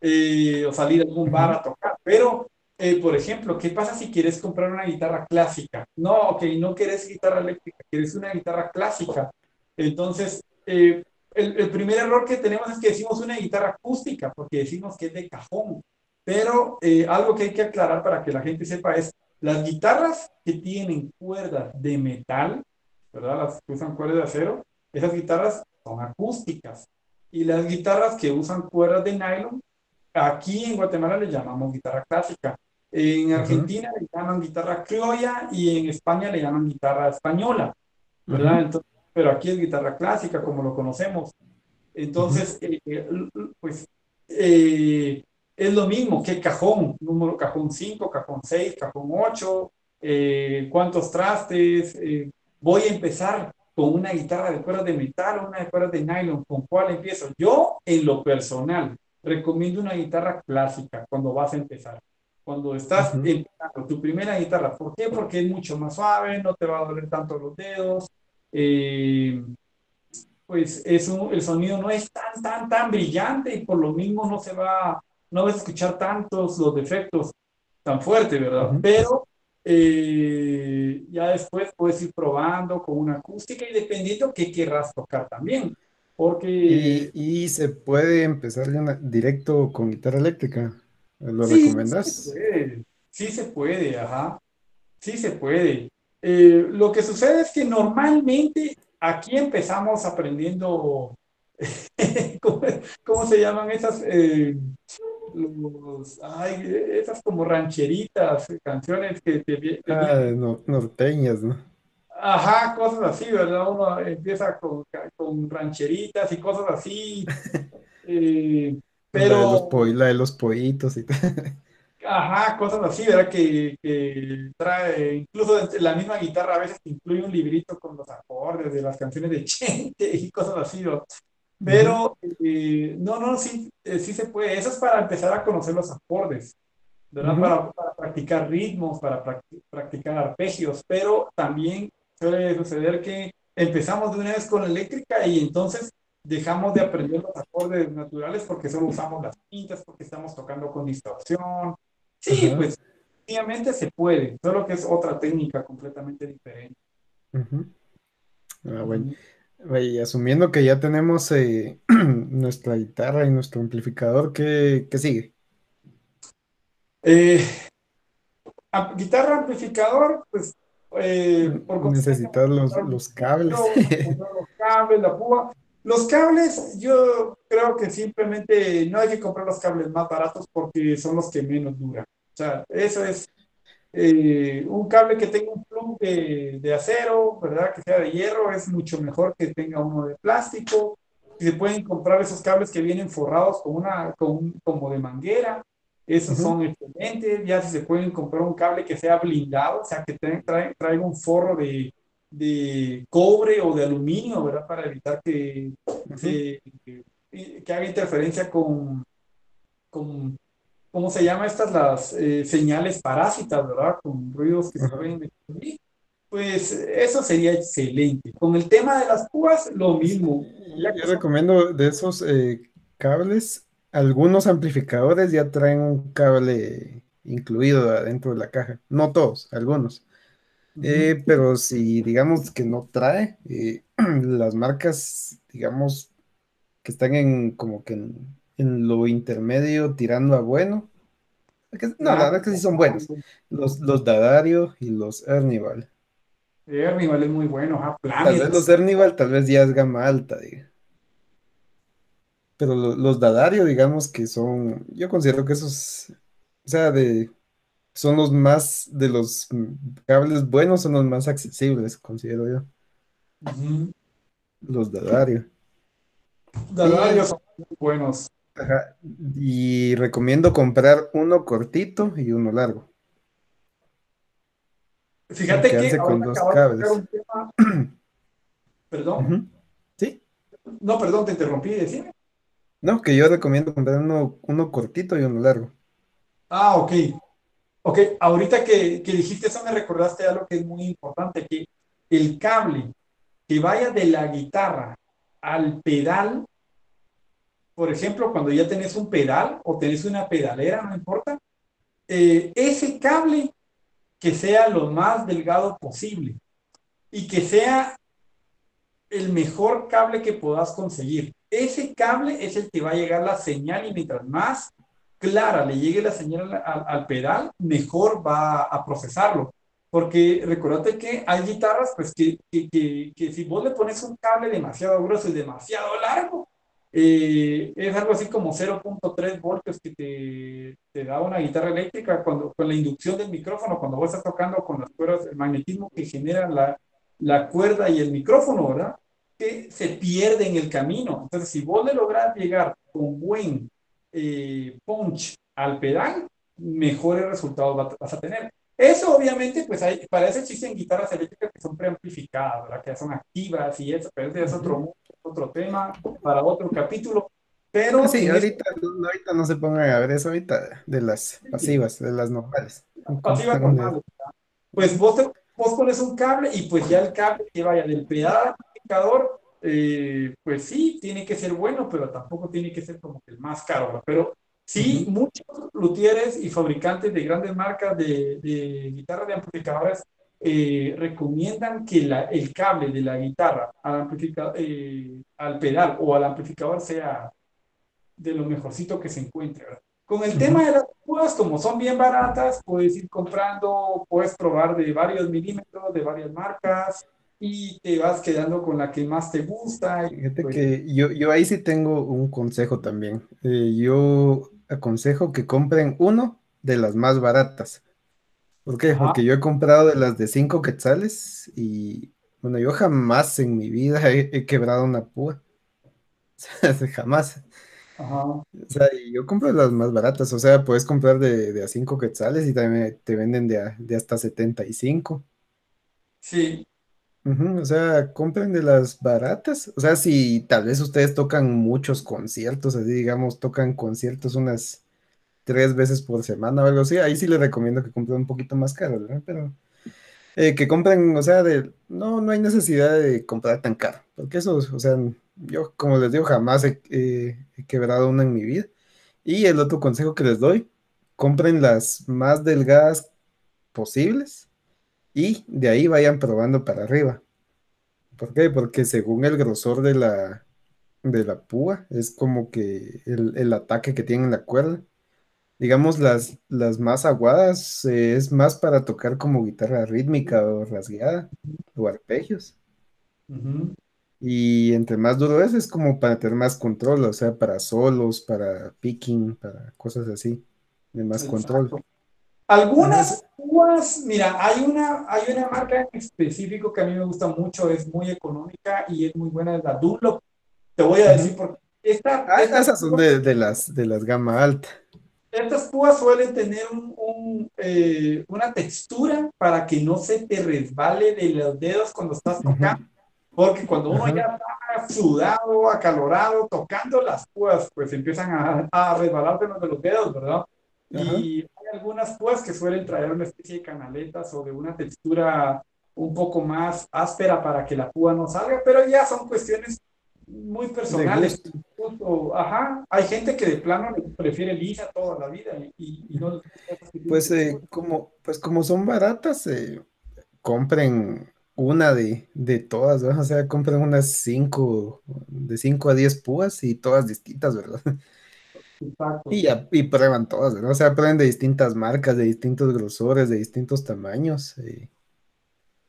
eh, o salir a algún bar a tocar. Pero eh, por ejemplo, ¿qué pasa si quieres comprar una guitarra clásica? No, ok, no quieres guitarra eléctrica, quieres una guitarra clásica. Entonces, eh, el, primer error que tenemos es que decimos una guitarra acústica, porque decimos que es de cajón. Pero eh, algo que hay que aclarar para que la gente sepa es, las guitarras que tienen cuerdas de metal, ¿verdad? Las que usan cuerdas de acero, esas guitarras son acústicas. Y las guitarras que usan cuerdas de nylon, aquí en Guatemala le llamamos guitarra clásica. En Argentina le llaman guitarra criolla y en España le llaman guitarra española, ¿verdad? pero aquí es guitarra clásica, como lo conocemos. Entonces, eh, eh, pues eh, es lo mismo que cajón, número cajón 5, cajón 6, cajón 8, cuántos trastes. voy a empezar con una guitarra de cuerdas de metal o una de cuerdas de nylon, ¿con cuál empiezo? Yo, en lo personal, recomiendo una guitarra clásica cuando vas a empezar cuando estás empezando tu primera guitarra. ¿Por qué? Porque es mucho más suave, no te va a doler tanto los dedos. Eh, pues es el sonido no es tan, tan, tan brillante y por lo mismo no se va, no vas a escuchar tantos los defectos tan fuerte, ¿verdad? Pero eh, ya después puedes ir probando con una acústica y dependiendo qué querrás tocar también. Porque... Y, y se puede empezar directo con guitarra eléctrica. ¿Lo sí, recomendás? Sí se, puede. sí se puede, ajá. Sí se puede. Eh, lo que sucede es que normalmente aquí empezamos aprendiendo, (laughs) ¿cómo, se llaman esas? Eh, ay, esas como rancheritas, canciones que te, ah, norteñas, ¿no? Ajá, cosas así, ¿verdad? Uno empieza con, con rancheritas y cosas así. (laughs) Eh, pero... La de, los po la de los pollitos y tal. (laughs) Ajá, cosas así, ¿verdad? Que, que, trae, incluso la misma guitarra a veces incluye un librito con los acordes de las canciones de (laughs) Chente y cosas así, ¿no? Pero, eh, no, no, sí, eh, sí se puede. Eso es para empezar a conocer los acordes, ¿verdad? para, para, practicar ritmos, para practicar arpegios, pero también suele suceder que empezamos de una vez con la eléctrica y entonces dejamos de aprender los acordes naturales porque solo usamos las pintas, porque estamos tocando con distorsión. Sí, pues obviamente se puede, solo que es otra técnica completamente diferente. Ah, bueno. Y asumiendo que ya tenemos eh, (clears throat) nuestra guitarra y nuestro amplificador, ¿qué, qué sigue? Eh, guitarra, amplificador, pues eh, necesitar los, los cables. (laughs) los cables, la púa. Los cables, yo creo que simplemente no hay que comprar los cables más baratos porque son los que menos duran. O sea, eso es eh, un cable que tenga un plug de, de, acero, ¿verdad? Que sea de hierro, es mucho mejor que tenga uno de plástico. Se pueden comprar esos cables que vienen forrados con una, con como de manguera. Esos son excelentes. Ya si se pueden comprar un cable que sea blindado, o sea, que traiga un forro de, de cobre o de aluminio, ¿verdad? Para evitar que, que, haga interferencia con, con, ¿cómo se llama estas? Las eh, señales parásitas, ¿verdad? Con ruidos que se pueden Pues eso sería excelente. Con el tema de las púas, lo mismo. Yo recomiendo de esos eh, cables, algunos amplificadores ya traen un cable incluido adentro de la caja. No todos, algunos. Eh, pero si digamos que no trae, eh, (clears throat) las marcas, digamos, que están en como que en, lo intermedio tirando a bueno. no, la verdad es que sí son buenos. Los, los Dadario y los Ernival. Ernival es muy bueno, Tal vez los Ernival tal vez ya es gama alta, diga. Pero los Dadario, digamos que son, yo considero que esos, o sea, de son los más, de los cables buenos, son los más accesibles, considero yo. Los Dadario. Dadario son muy buenos. Y recomiendo comprar uno cortito y uno largo. Fíjate que con dos cables. (clears throat) Perdón. ¿Sí? No, perdón, te interrumpí, decime. No, que yo recomiendo comprar uno, uno cortito y uno largo. Ah, ok. Ok, ahorita que, que, dijiste eso me recordaste algo que es muy importante, que el cable que vaya de la guitarra al pedal, por ejemplo, cuando ya tenés un pedal o tenés una pedalera, no importa, eh, ese cable que sea lo más delgado posible y que sea el mejor cable que puedas conseguir. Ese cable es el que va a llegar la señal y mientras más clara le llegue la señal al, pedal, mejor va a procesarlo. Porque recordate que hay guitarras, pues que, que, que, si vos le pones un cable demasiado grueso y demasiado largo, eh, es algo así como 0.3 voltios que te, da una guitarra eléctrica cuando, con la inducción del micrófono, cuando vos estás tocando con las cuerdas, el magnetismo que genera la, la cuerda y el micrófono, ¿verdad? Que se pierde en el camino. Entonces, si vos le lográs llegar con buen eh, punch al pedal, mejores resultados vas a tener. Eso obviamente, pues hay, para eso existen guitarras eléctricas que son preamplificadas, ¿verdad? que son activas y eso, pero ese es otro, otro tema para otro capítulo. Pero sí, ahorita, no, ahorita no se pongan a ver eso ahorita de las pasivas, de las normales. Pasivas normales. Pues vos, vos pones un cable y pues ya el cable que vaya del pedal al amplificador eh, pues sí, tiene que ser bueno, pero tampoco tiene que ser como que el más caro. Pero sí, muchos luthieres y fabricantes de grandes marcas de, de guitarras de amplificadores eh, recomiendan que el cable de la guitarra al, eh, al pedal o al amplificador sea de lo mejorcito que se encuentre. Con el tema de las púas, como son bien baratas, puedes ir comprando, puedes probar de varios milímetros, de varias marcas, y te vas quedando con la que más te gusta. Fíjate pues que yo, yo ahí sí tengo un consejo también. Eh, yo aconsejo que compren uno de las más baratas. ¿Por qué? Porque yo he comprado de las de 5 quetzales y, bueno, yo jamás en mi vida he, quebrado una púa. jamás. (laughs) O sea, yo compro las más baratas, o sea, puedes comprar de, a 5 quetzales y también te venden de, de hasta 75. Sí. O sea, compren de las baratas. O sea, si tal vez ustedes tocan muchos conciertos, así digamos, tocan conciertos unas tres veces por semana o algo así, ahí sí les recomiendo que compren un poquito más caro, ¿verdad? Pero eh, que compren, o sea, de, no, no hay necesidad de comprar tan caro, porque eso, o sea, yo como les digo, jamás he, he quebrado una en mi vida. Y el otro consejo que les doy, compren las más delgadas posibles y de ahí vayan probando para arriba. ¿Por qué? Porque según el grosor de la, de la púa, es como que el, ataque que tiene la cuerda. Digamos, las, las más aguadas eh, es más para tocar como guitarra rítmica o rasgueada o arpegios. Y entre más duro es, es como para tener más control, o sea, para solos, para picking, para cosas así, de más control. Algunas púas, mira, hay una, hay una marca en específico que a mí me gusta mucho, es muy económica y es muy buena, es la Dunlop. Te voy a decir por qué. ah, esas son de, las, de las gama alta. Estas púas suelen tener un, eh, una textura para que no se te resbale de los dedos cuando estás tocando. Porque cuando uno ya está sudado, acalorado, tocando las púas, pues empiezan a, a resbalar de los dedos, ¿verdad? Y hay algunas púas que suelen traer una especie de canaletas o de una textura un poco más áspera para que la púa no salga, pero ya son cuestiones muy personales. ajá, hay gente que de plano prefiere lisa toda la vida y, no... Pues, eh, como, pues como son baratas, eh, compren una de, de todas, ¿verdad? O sea, compren unas cinco, de 5 a 10 púas y todas distintas, ¿verdad? (laughs) Y, ya, y prueban todas, ¿verdad? O sea, prueben de distintas marcas, de distintos grosores, de distintos tamaños. Eh.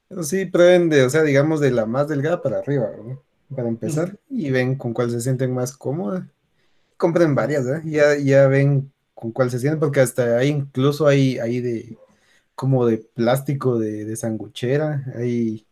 Pero sí, prueben de, o sea, digamos, de la más delgada para arriba, ¿verdad? Para empezar, y ven con cuál se sienten más cómodas. Compren varias, ¿verdad? Ya, ya ven con cuál se sienten, porque hasta ahí incluso hay, hay de como de plástico de, de sanguchera, hay,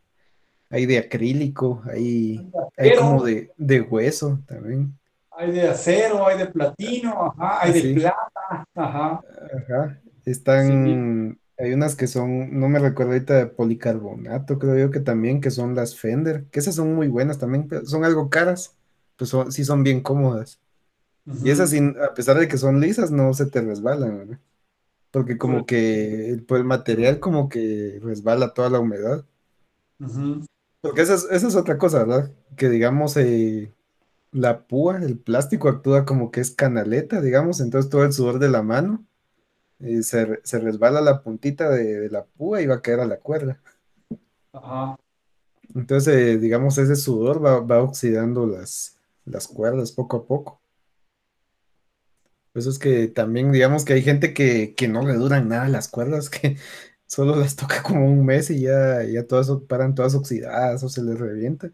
hay de acrílico, hay, hay como de, de hueso también. Hay de acero, hay de platino, ajá, hay de plata, ajá. Ajá. Están, hay unas que son, no me recuerdo ahorita, de policarbonato, creo yo que también, que son las Fender, que esas son muy buenas también, pero son algo caras, pues sí son bien cómodas. Y esas, a pesar de que son lisas, no se te resbalan, ¿verdad? Porque como que el, pues, el material como que resbala toda la humedad. Porque esa es, esa es, otra cosa, ¿verdad? Que digamos, eh, la púa, el plástico actúa como que es canaleta, digamos, entonces todo el sudor de la mano eh, se, resbala la puntita de, la púa y va a caer a la cuerda. Entonces, eh, digamos, ese sudor va, oxidando las, las cuerdas poco a poco. Por eso es que también, digamos que hay gente que, no le duran nada las cuerdas, (laughs) que solo las toca como un mes y ya, ya todas paran todas oxidadas o se les revienta.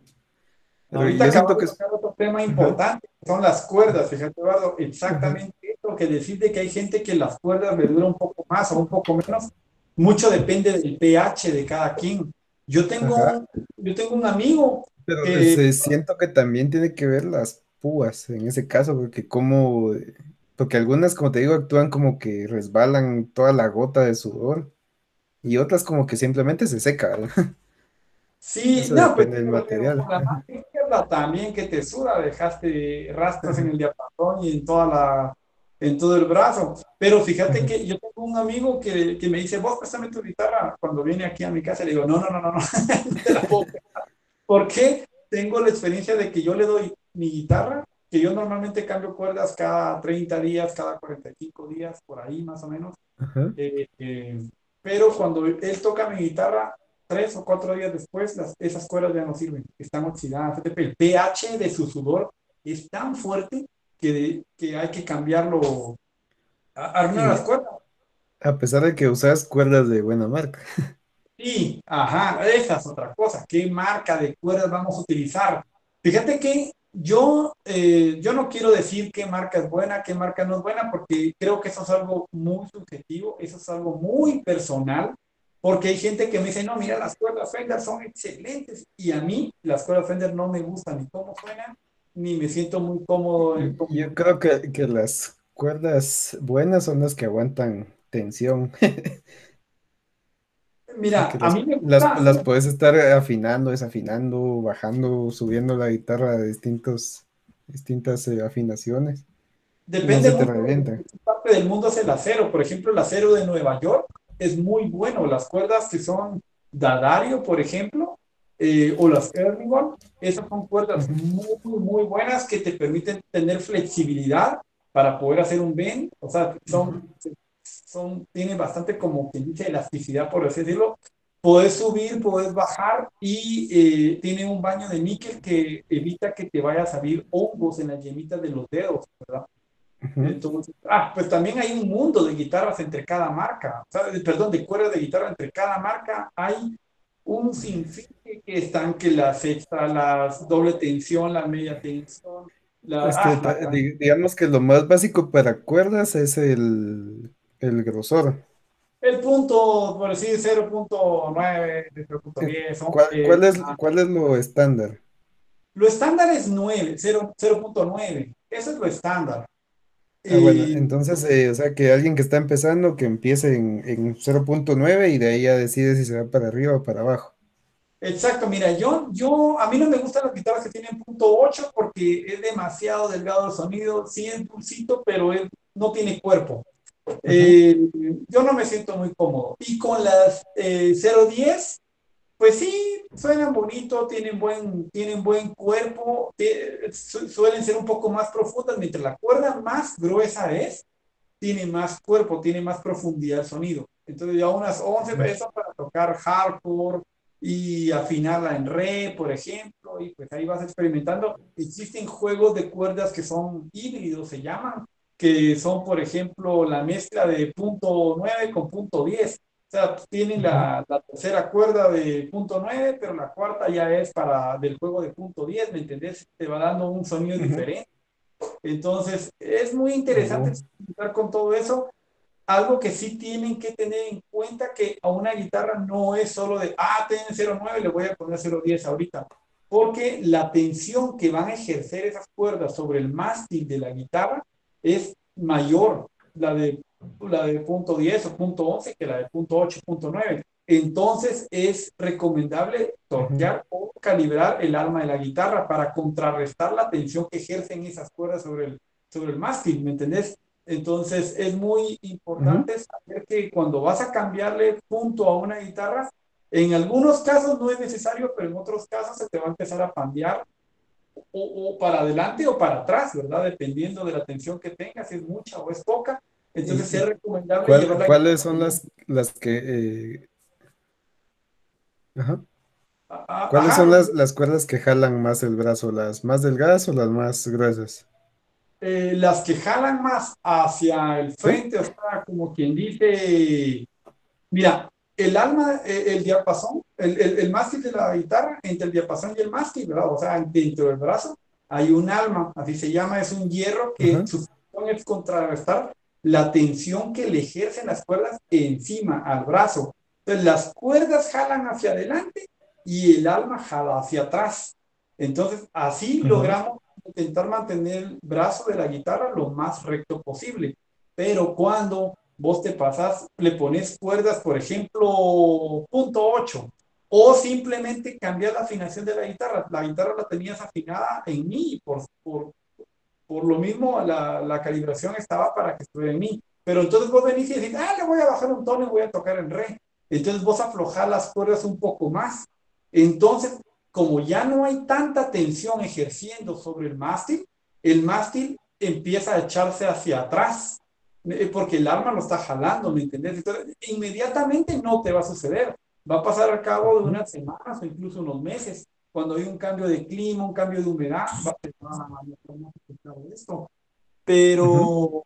Ahorita acabo que es tema importante, son las cuerdas, fíjate Eduardo, exactamente eso que decirte que hay gente que las cuerdas le duran un poco más o un poco menos, mucho depende del pH de cada quien. Yo tengo, yo tengo un amigo Pero que... siento que también tiene que ver las púas en ese caso, porque como, porque algunas, como te digo, actúan como que resbalan toda la gota de sudor y otras como que simplemente se seca, ¿verdad? Sí, (laughs) no, pues, del material. También que te suda, dejaste rastros en el diapasón y en toda la, en todo el brazo. Pero fíjate que yo tengo un amigo que, que me dice, vos préstame tu guitarra cuando viene aquí a mi casa. Le digo, no, no, no, no, no, (laughs) te la puedo Porque tengo la experiencia de que yo le doy mi guitarra, que yo normalmente cambio cuerdas cada 30 días, cada 45 días, por ahí más o menos. Eh, eh, pero cuando él toca mi guitarra, tres o cuatro días después, esas cuerdas ya no sirven, están oxidadas. El pH de su sudor es tan fuerte que, que hay que cambiarlo, armar las cuerdas. A pesar de que usas cuerdas de buena marca. Sí, ajá, esa es otra cosa. ¿Qué marca de cuerdas vamos a utilizar? Fíjate que yo, eh, yo no quiero decir qué marca es buena, qué marca no es buena, porque creo que eso es algo muy subjetivo, eso es algo muy personal, porque hay gente que me dice, no, mira, las cuerdas Fender son excelentes, y a mí las cuerdas Fender no me gustan ni cómo suenan, ni me siento muy cómodo. Yo creo que, que las cuerdas buenas son las que aguantan tensión. (laughs) Mira, a mí me gusta. Las, puedes estar afinando, desafinando, bajando, subiendo la guitarra de distintos, distintas eh, afinaciones. Depende de parte del mundo es el acero. Por ejemplo, el acero de Nueva York es muy bueno. Las cuerdas que son Dadario, por ejemplo, eh, o las Erlingon, esas son cuerdas muy, muy buenas que te permiten tener flexibilidad para poder hacer un bend. O sea, son, son, tienen bastante como que dice elasticidad, por así decirlo. Puedes subir, puedes bajar y eh, tiene un baño de níquel que evita que te vaya a salir hongos en las yemitas de los dedos. Entonces, ah, pues también hay un mundo de guitarras entre cada marca, perdón, de cuerdas de guitarra entre cada marca. Hay un sinfín que están que las extra, las doble tensión, la media tensión. La, este, ah, digamos que lo más básico para cuerdas es el, el grosor. El punto, por decir 0.9, 0.10. ¿Cuál, cuál, es, ¿Cuál es lo estándar? Lo estándar es 9, 0.9. Eso es lo estándar. Ah, bueno, entonces, eh, o sea, que alguien que está empezando, que empiece en, en 0.9 y de ahí ya decide si se va para arriba o para abajo. Exacto, mira, yo, yo, a mí no me gustan las guitarras que tienen punto 8 porque es demasiado delgado el sonido, sí es dulcito, pero él no tiene cuerpo. Eh, yo no me siento muy cómodo. Y con las eh, 010, pues sí, suenan bonito, tienen buen, tienen buen cuerpo, suelen ser un poco más profundas, mientras la cuerda más gruesa es, tiene más cuerpo, tiene más profundidad el sonido. Entonces ya unas 11 pesos para tocar hardcore y afinarla en re, por ejemplo, y pues ahí vas experimentando. Existen juegos de cuerdas que son híbridos, se llaman, que son, por ejemplo, la mezcla de punto 9 con punto 10 o sea, tienen la, la, tercera cuerda de punto 9, pero la cuarta ya es para del juego de punto 10, ¿me entendés? Te va dando un sonido diferente. Entonces, es muy interesante uh con todo eso. Algo que sí tienen que tener en cuenta que a una guitarra no es solo de, ah, tiene 0.9, le voy a poner 0.10 ahorita. Porque la tensión que van a ejercer esas cuerdas sobre el mástil de la guitarra es mayor. La de la de punto 10 o punto 11 que la de punto 8, punto 9. Entonces es recomendable torquear o calibrar el alma de la guitarra para contrarrestar la tensión que ejercen esas cuerdas sobre el, sobre el mástil, ¿me entendés? Entonces es muy importante saber que cuando vas a cambiarle punto a una guitarra, en algunos casos no es necesario, pero en otros casos se te va a empezar a cambiar o, o para adelante o para atrás, ¿verdad? Dependiendo de la tensión que tengas, si es mucha o es poca entonces es recomendable ¿Cuáles son las, las que... Eh, ajá. Ah, ah, ¿Cuáles son las, las, cuerdas que jalan más el brazo? ¿Las más delgadas o las más gruesas? Eh, las que jalan más hacia el frente, o sea, como quien dice, mira, el alma, eh, el, diapasón, el, el, el, mástil de la guitarra, entre el diapasón y el mástil, ¿verdad? O sea, dentro del brazo hay un alma, así se llama, es un hierro que su función es contrarrestar la tensión que le ejercen las cuerdas encima al brazo. Entonces las cuerdas jalan hacia adelante y el alma jala hacia atrás. Entonces así logramos intentar mantener el brazo de la guitarra lo más recto posible. Pero cuando vos te pasas, le pones cuerdas, por ejemplo, punto 8, o simplemente cambiar la afinación de la guitarra. La guitarra la tenías afinada en mi por, por, por lo mismo, la, la, calibración estaba para que estuviera en mi. Pero entonces vos venís y decís, ah, le voy a bajar un tono y voy a tocar en re. Entonces vos aflojar las cuerdas un poco más. Entonces, como ya no hay tanta tensión ejerciendo sobre el mástil, el mástil empieza a echarse hacia atrás, eh, porque el arma lo está jalando, ¿me entendés? Entonces, inmediatamente no te va a suceder. Va a pasar al cabo de unas semanas o incluso unos meses cuando hay un cambio de clima, un cambio de humedad, va a esto. Pero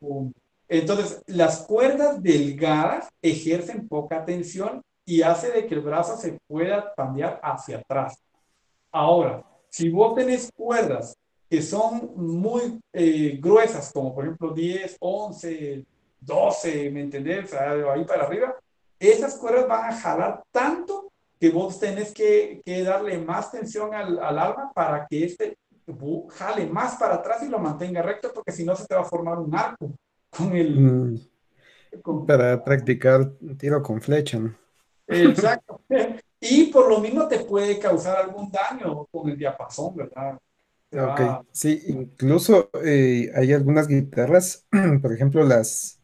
entonces las cuerdas delgadas ejercen poca tensión y hace de que el brazo se pueda cambiar hacia atrás. Ahora, si vos tenés cuerdas que son muy eh, gruesas, como por ejemplo 10, 11, 12, ¿me entendés? O sea, ahí para arriba, esas cuerdas van a jalar tanto que vos tenés que, que darle más tensión al, al arma para que este jale más para atrás y lo mantenga recto, porque si no se te va a formar un arco con el... Mm. Para practicar tiro con flecha. Exacto. (laughs) Y por lo mismo te puede causar algún daño con el diapasón, ¿verdad? Ok, sí, incluso eh, hay algunas guitarras, (clears throat) por ejemplo, las,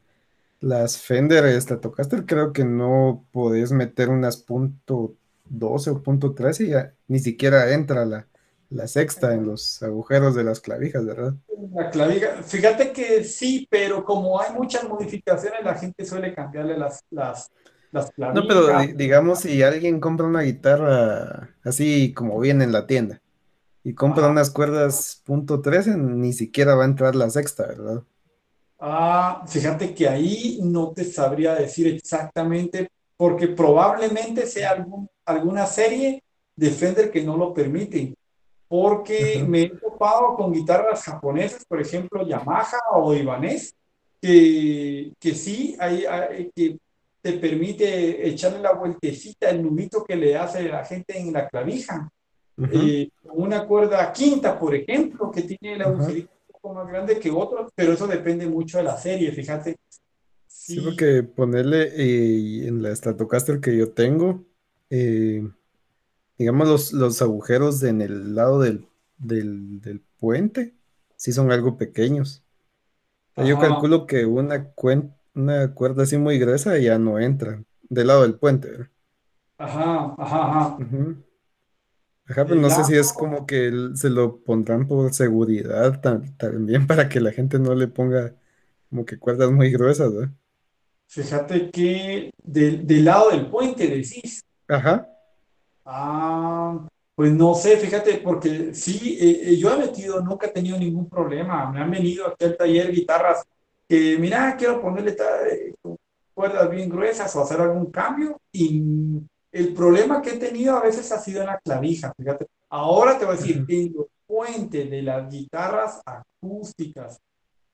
las Fender Stratocaster, creo que no podés meter unas punto .12 o punto .13 ya ni siquiera entra la, la sexta en los agujeros de las clavijas, ¿verdad? La clavija, fíjate que sí, pero como hay muchas modificaciones, la gente suele cambiarle las, las, las clavijas. No, pero digamos, si alguien compra una guitarra así como viene en la tienda y compra unas cuerdas punto .13, ni siquiera va a entrar la sexta, ¿verdad? Ah, fíjate que ahí no te sabría decir exactamente, porque probablemente sea algún, alguna serie de Fender que no lo permite porque me he topado con guitarras japonesas, por ejemplo, Yamaha o Ibanez, que, que sí, hay, que te permite echarle la vueltecita, el nudito que le hace la gente en la clavija. Eh, una cuerda quinta, por ejemplo, que tiene el agujerito un poco más grande que otro, pero eso depende mucho de la serie, fíjate. Sí, que ponerle eh, en la Stratocaster que yo tengo, eh, digamos, los, agujeros en el lado del, puente sí son algo pequeños. yo calculo que una, una cuerda así muy gruesa ya no entra del lado del puente. Ajá, ajá, ajá. Ajá, pero no sé si es como que se lo pondrán por seguridad también para que la gente no le ponga como que cuerdas muy gruesas, ¿verdad? Fíjate que del, del lado del puente decís. Ajá. Ah, pues no sé, fíjate, porque sí, eh, eh, yo he metido, nunca he tenido ningún problema. Me han venido aquí al taller guitarras que, mira, quiero ponerle eh, cuerdas bien gruesas o hacer algún cambio. Y el problema que he tenido a veces ha sido en la clavija, fíjate. Ahora te voy a decir, en los puentes de las guitarras acústicas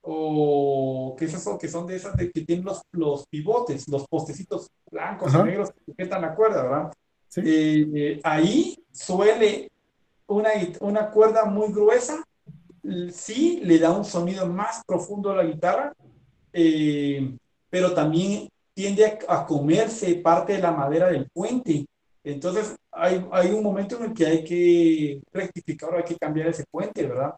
o que esas son, que son de esas de que tienen los, los pivotes, los postecitos blancos y negros que sujetan la cuerda, ¿verdad? Eh, ahí suele una, una cuerda muy gruesa, sí le da un sonido más profundo a la guitarra, eh, pero también tiende a, comerse parte de la madera del puente. Entonces hay, hay, un momento en el que hay que rectificar hay que cambiar ese puente, ¿verdad?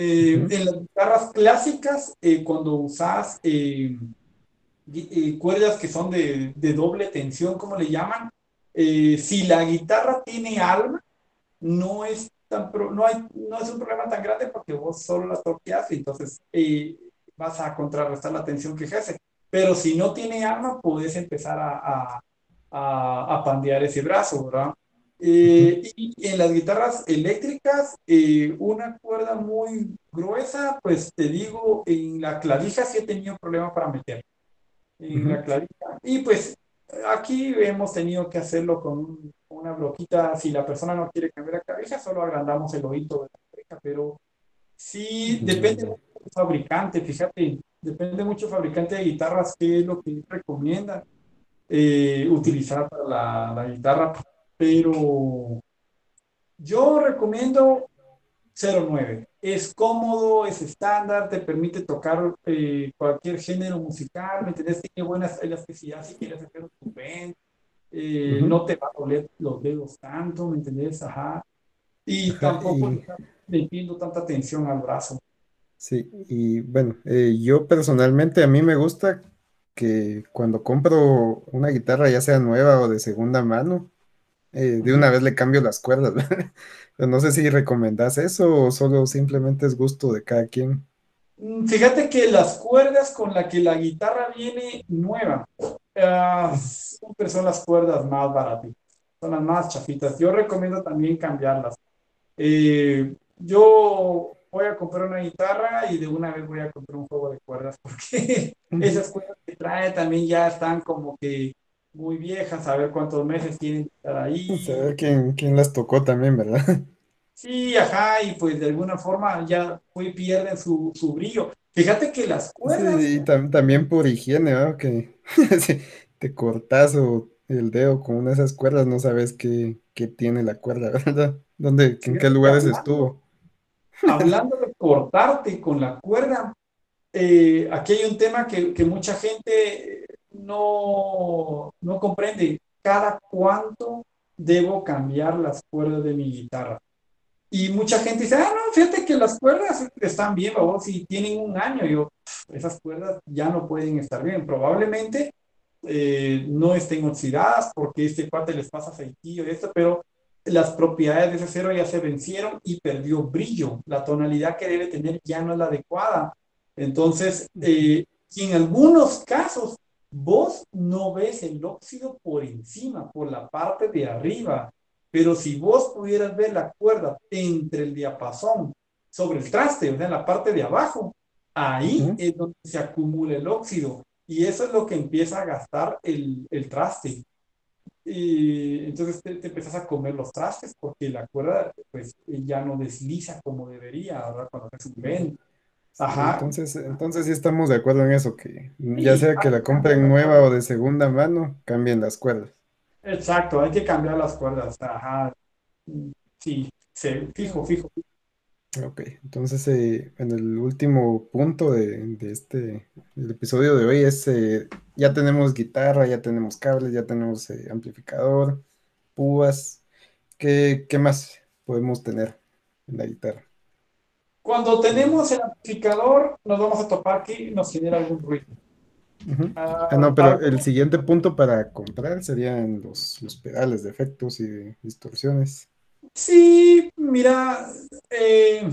Eh, en las guitarras clásicas, cuando usas cuerdas que son de, de, doble tensión, como le llaman, eh, si la guitarra tiene alma, no es, tan no, hay, no es un problema tan grande porque vos solo la toqueas y entonces eh, vas a contrarrestar la tensión que ejerce. Pero si no tiene alma, puedes empezar a, a, a, pandear ese brazo, ¿verdad? Eh, y en las guitarras eléctricas, una cuerda muy gruesa, pues te digo, en la clavija sí he tenido problemas para meter. En la clavija. Y pues Aquí hemos tenido que hacerlo con una bloquita. Si la persona no quiere cambiar la cabeza, solo agrandamos el oído de la cabeza, pero sí depende mucho del fabricante, fíjate, depende mucho del fabricante de guitarras, qué es lo que recomienda eh, utilizar para la, la guitarra, pero yo recomiendo 09. Es cómodo, es estándar, te permite tocar eh, cualquier género musical, ¿me entiendes? Tiene buenas elasticidad si quieres hacer un bend, eh, no te va a doler los dedos tanto, ¿me entiendes? Ajá. Y tampoco le entiendo tanta tensión al brazo. Sí, y bueno, eh, yo personalmente a mí me gusta que cuando compro una guitarra, ya sea nueva o de segunda mano, de una vez le cambio las cuerdas. (laughs) No sé si recomendás eso o solo simplemente es gusto de cada quien. Mm, fíjate que las cuerdas con las que la guitarra viene nueva uh, siempre son las cuerdas más baratas, son las más chafitas. Yo recomiendo también cambiarlas. Eh, yo voy a comprar una guitarra y de una vez voy a comprar un juego de cuerdas (laughs) porque esas cuerdas que trae también ya están como que muy viejas, a ver cuántos meses tienen que estar ahí. (laughs) Saber quién, quién las tocó también, ¿verdad? (laughs) Sí, ajá, y pues de alguna forma ya pierden su, su brillo. Fíjate que las cuerdas. Sí, y también por higiene, ¿no? Que (laughs) te cortas o el dedo con una de esas cuerdas, no sabes qué, qué tiene la cuerda, ¿verdad? ¿Dónde, ¿En qué lugares estuvo? Hablando de cortarte con la cuerda, eh, aquí hay un tema que, que mucha gente no, no comprende. ¿Cada cuánto debo cambiar las cuerdas de mi guitarra? Y mucha gente dice, ah, no, fíjate que las cuerdas están bien, vos, si tienen un año. Yo, esas cuerdas ya no pueden estar bien. Probablemente eh, no estén oxidadas porque este cuate les pasa aceitillo y esto, pero las propiedades de ese acero ya se vencieron y perdió brillo. La tonalidad que debe tener ya no es la adecuada. Entonces, eh, en algunos casos vos no ves el óxido por encima, por la parte de arriba, pero si vos pudieras ver la cuerda entre el diapasón sobre el traste, o sea, en la parte de abajo, ahí es donde se acumula el óxido. Y eso es lo que empieza a gastar el, el traste. Y entonces te, te, empezás a comer los trastes porque la cuerda pues ya no desliza como debería, ¿verdad? Cuando haces un bend. Ajá. Entonces, entonces sí estamos de acuerdo en eso, que ya sea que la compren nueva o de segunda mano, cambien las cuerdas. Exacto, hay que cambiar las cuerdas. Ajá. Sí, sí fijo, fijo. Ok, entonces eh, en el último punto de, este el episodio de hoy es, eh, ya tenemos guitarra, ya tenemos cables, ya tenemos eh, amplificador, púas, ¿Qué, ¿qué, más podemos tener en la guitarra? Cuando tenemos el amplificador, nos vamos a topar que nos genera algún ruido. ah, no, pero el siguiente punto para comprar serían los, los pedales de efectos y distorsiones. Sí, mira, eh,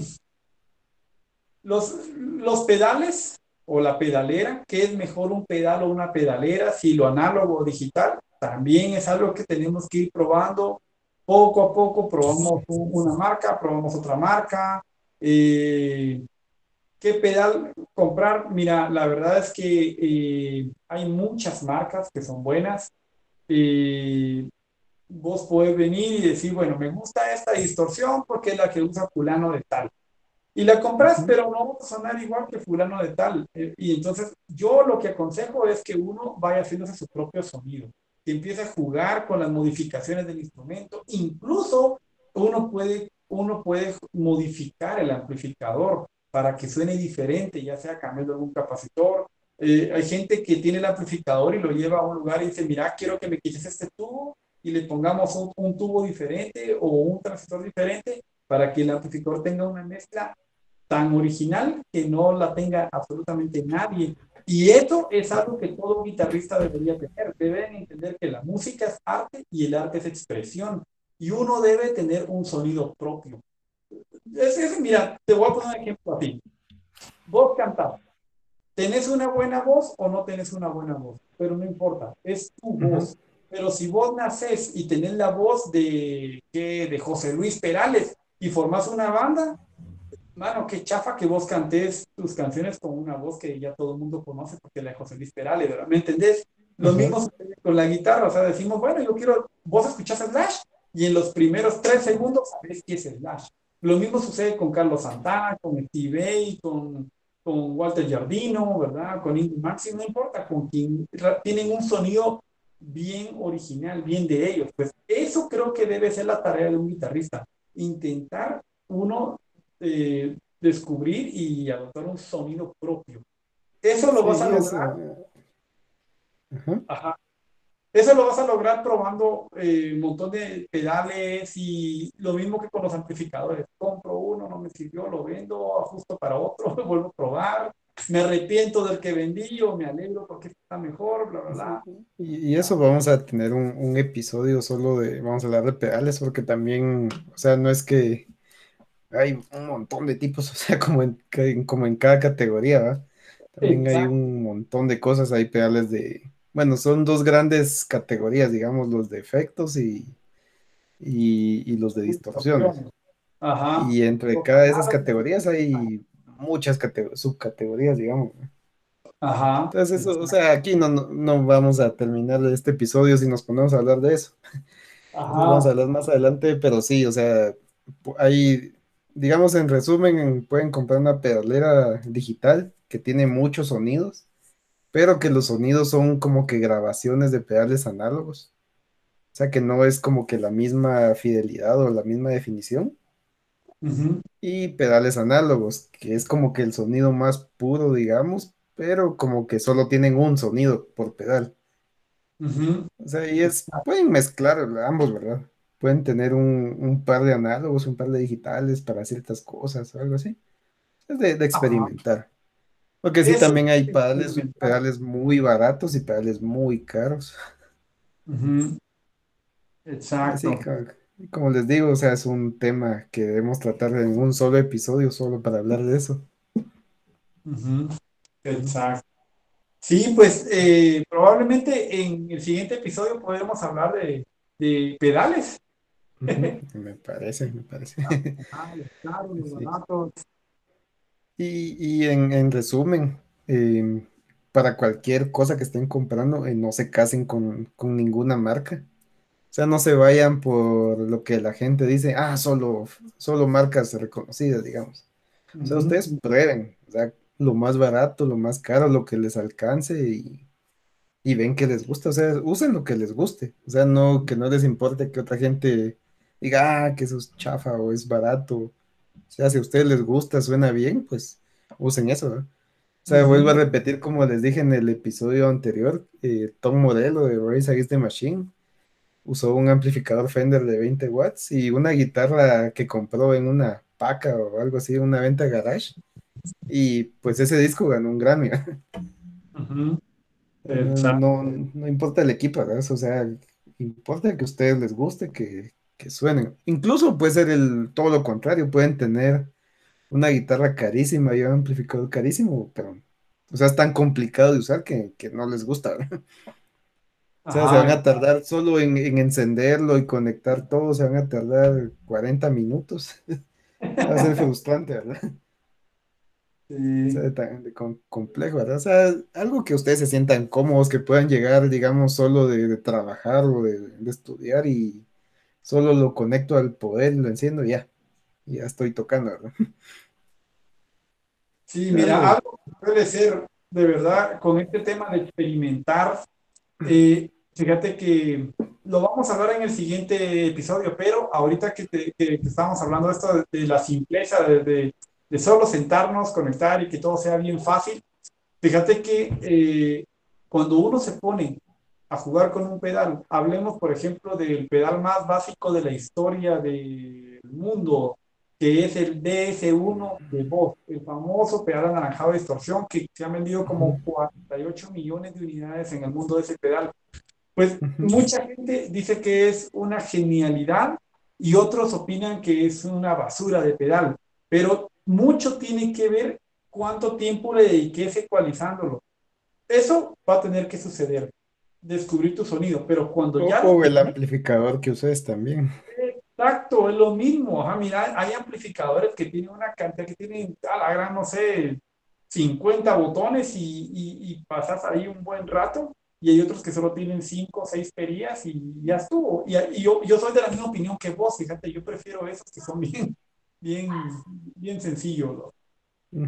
los, los pedales o la pedalera, ¿qué es mejor un pedal o una pedalera? Si lo análogo o digital, también es algo que tenemos que ir probando poco a poco. Probamos una marca, probamos otra marca. Eh, ¿Qué pedal comprar? Mira, la verdad es que eh, hay muchas marcas que son buenas vos podés venir y decir, bueno, me gusta esta distorsión porque es la que usa fulano de tal. Y la compras, pero no va a sonar igual que fulano de tal. Eh, y entonces yo lo que aconsejo es que uno vaya haciéndose su propio sonido, que empiece a jugar con las modificaciones del instrumento. Incluso uno puede, uno puede modificar el amplificador para que suene diferente, ya sea cambiando algún capacitor. Eh, hay gente que tiene el amplificador y lo lleva a un lugar y dice, mira, quiero que me quites este tubo y le pongamos un, tubo diferente o un transistor diferente para que el amplificador tenga una mezcla tan original que no la tenga absolutamente nadie. Y esto es algo que todo guitarrista debería tener. Deben entender que la música es arte y el arte es expresión. Y uno debe tener un sonido propio. Es, mira, te voy a poner un ejemplo a ti. Vos cantás. ¿Tenés una buena voz o no tenés una buena voz? Pero no importa, es tu voz. Pero si vos nacés y tenés la voz de, de José Luis Perales y formás una banda, mano, qué chafa que vos cantes tus canciones con una voz que ya todo el mundo conoce porque es la de José Luis Perales, ¿verdad? ¿Me entendés? Lo mismo sucede con la guitarra, o sea, decimos, bueno, yo quiero, vos escuchás Slash y en los primeros tres segundos sabes qué es Slash. Lo mismo sucede con Carlos Santana, con Steve con, con Walter Jardino, ¿verdad? Con Indy Maxi, no importa, con quien tienen un sonido bien original, bien de ellos. Pues eso creo que debe ser la tarea de un guitarrista, intentar uno eh, descubrir y adoptar un sonido propio. Eso lo vas a lograr. Ajá. Eso lo vas a lograr probando eh, un montón de pedales y lo mismo que con los amplificadores. Compro uno, no me sirvió, lo vendo, ajusto para otro, (laughs) vuelvo a probar me arrepiento del que vendí o me alegro porque está mejor, bla, bla, bla. Y, eso vamos a tener un, episodio solo de, vamos a hablar de pedales, porque también, o sea, no es que hay un montón de tipos, (laughs) o sea, como en, como en cada categoría, ¿verdad? También hay un montón de cosas, hay pedales de, bueno, son dos grandes categorías, digamos, los de efectos y, y, los de distorsiones. Ajá. Y entre cada de esas categorías hay muchas subcategorías, digamos. Ajá. Entonces, eso, o sea, aquí no, no, vamos a terminar este episodio si nos ponemos a hablar de eso. Ajá. Vamos a hablar más adelante, pero sí, o sea, hay, digamos en resumen, pueden comprar una pedalera digital que tiene muchos sonidos, pero que los sonidos son como que grabaciones de pedales análogos. O sea que no es como que la misma fidelidad o la misma definición. Y pedales análogos, que es como que el sonido más puro, digamos, pero como que solo tienen un sonido por pedal. O sea, y es, pueden mezclar ambos, ¿verdad? Pueden tener un, par de análogos, un par de digitales para ciertas cosas o algo así. Es de, experimentar. Porque sí, también hay pedales, pedales muy baratos y pedales muy caros. Exacto. como, les digo, o sea, es un tema que debemos tratar en un solo episodio solo para hablar de eso. Exacto. Sí, pues eh, probablemente en el siguiente episodio podremos hablar de, pedales. (laughs) me parece, me parece. Y, y en, resumen, em, para cualquier cosa que estén comprando, eh, no se casen con, ninguna marca. O sea, no se vayan por lo que la gente dice, ah, solo, solo marcas reconocidas, digamos. O sea, ustedes prueben, o sea, lo más barato, lo más caro, lo que les alcance y, ven que les gusta, o sea, usen lo que les guste, o sea, no que no les importe que otra gente diga, ah, que eso es chafa o es barato, o sea, si a ustedes les gusta, suena bien, pues usen eso, O sea, vuelvo a repetir como les dije en el episodio anterior, eh, Tom Modelo de Race Against the Machine usó un amplificador Fender de 20 watts y una guitarra que compró en una paca o algo así, una venta garage. Y pues ese disco ganó un Grammy. (laughs) no, no, importa el equipo, O sea, importa que a ustedes les guste, que, que suenen. Incluso puede ser el, todo lo contrario, pueden tener una guitarra carísima y un amplificador carísimo, pero, o sea, es tan complicado de usar que, no les gusta. O sea, se van a tardar solo en, en, encenderlo y conectar todo, se van a tardar 40 minutos. (laughs) Va a ser frustrante, ¿verdad? complejo, ¿verdad? O sea, algo que ustedes se sientan cómodos, que puedan llegar, digamos, solo de, trabajar o de, estudiar y solo lo conecto al poder lo enciendo y ya, ya estoy tocando, ¿verdad? Sí, mira, algo que puede ser, de verdad, con este tema de experimentar, eh, fíjate que lo vamos a hablar en el siguiente episodio, pero ahorita que, te, estábamos hablando de esto, de, la simpleza, de de solo sentarnos, conectar y que todo sea bien fácil. Fíjate que eh, cuando uno se pone a jugar con un pedal, hablemos por ejemplo del pedal más básico de la historia del mundo, que es el DS1 de Boss, el famoso pedal anaranjado de distorsión que se ha vendido como 48 millones de unidades en el mundo de ese pedal. Pues mucha gente dice que es una genialidad y otros opinan que es una basura de pedal, pero mucho tiene que ver cuánto tiempo le dediqué ecualizándolo. Eso va a tener que suceder, descubrir tu sonido, pero cuando ya... O el amplificador que uses también. Exacto, es lo mismo. mira, hay amplificadores que tienen una cantidad, que tienen a la gran, no sé, 50 botones y, pasas ahí un buen rato, y hay otros que solo tienen 5 o 6 perillas y ya estuvo. Y, yo, yo soy de la misma opinión que vos, fíjate, yo prefiero esos que son (laughs) bien, bien, bien sencillo. O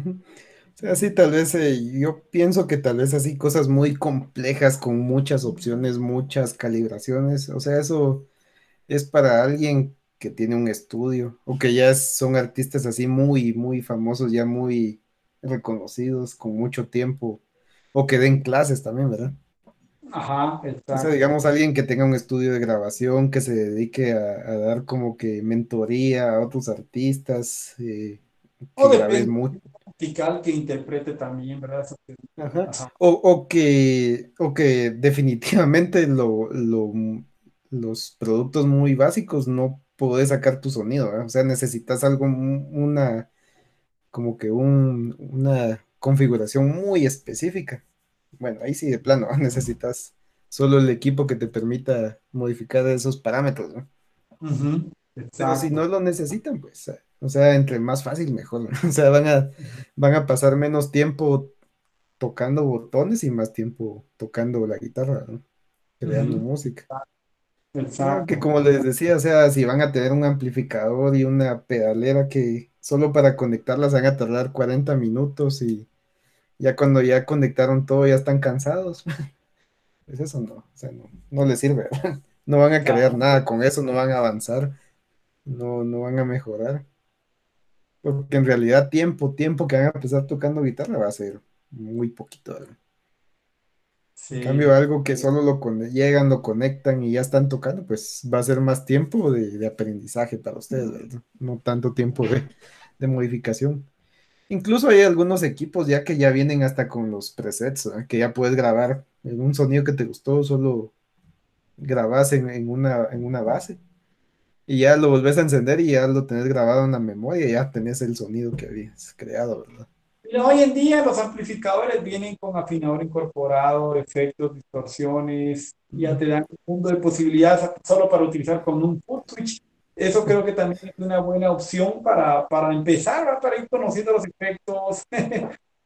sea, sí, tal vez eh, yo pienso que tal vez así cosas muy complejas con muchas opciones, muchas calibraciones, o sea, eso es para alguien que tiene un estudio o que ya son artistas así muy, muy famosos, ya muy reconocidos, con mucho tiempo, o que den clases también, ¿verdad? Ajá, exacto. O sea, digamos, alguien que tenga un estudio de grabación, que se dedique a, dar como que mentoría a otros artistas, eh, o que mucho. que interprete también, ¿verdad? Ajá. O, que, o que (laughs) definitivamente lo, los productos muy básicos no podés sacar tu sonido, o sea, necesitas algo, una, como que un, una configuración muy específica bueno, ahí sí de plano (laughs) necesitas solo el equipo que te permita modificar esos parámetros, ¿no? Pero si no lo necesitan, pues, o sea, entre más fácil, mejor. (laughs) O sea, van a, van a pasar menos tiempo tocando botones y más tiempo tocando la guitarra, ¿no? Creando música. Exacto. que como les decía, o sea, si van a tener un amplificador y una pedalera que solo para conectarlas van a tardar 40 minutos y ya cuando ya conectaron todo ya están cansados. (laughs) Pues eso no, o sea, no, no les sirve. (laughs) No van a crear nada con eso, no van a avanzar, no, no van a mejorar. Porque en realidad tiempo, tiempo que van a empezar tocando guitarra va a ser muy poquito. En cambio, algo que solo lo llegan, lo conectan y ya están tocando, pues va a ser más tiempo de, aprendizaje para ustedes, no tanto tiempo de, modificación. Incluso hay algunos equipos ya que ya vienen hasta con los presets, que ya puedes grabar un sonido que te gustó, solo grabas en, una, en una base y ya lo volvés a encender y ya lo tenés grabado en la memoria y ya tenés el sonido que habías creado, ¿verdad? hoy en día los amplificadores vienen con afinador incorporado, efectos, distorsiones, ya te dan un mundo de posibilidades solo para utilizar con un foot switch. Eso creo que también es una buena opción para, para empezar, para ir conociendo los efectos.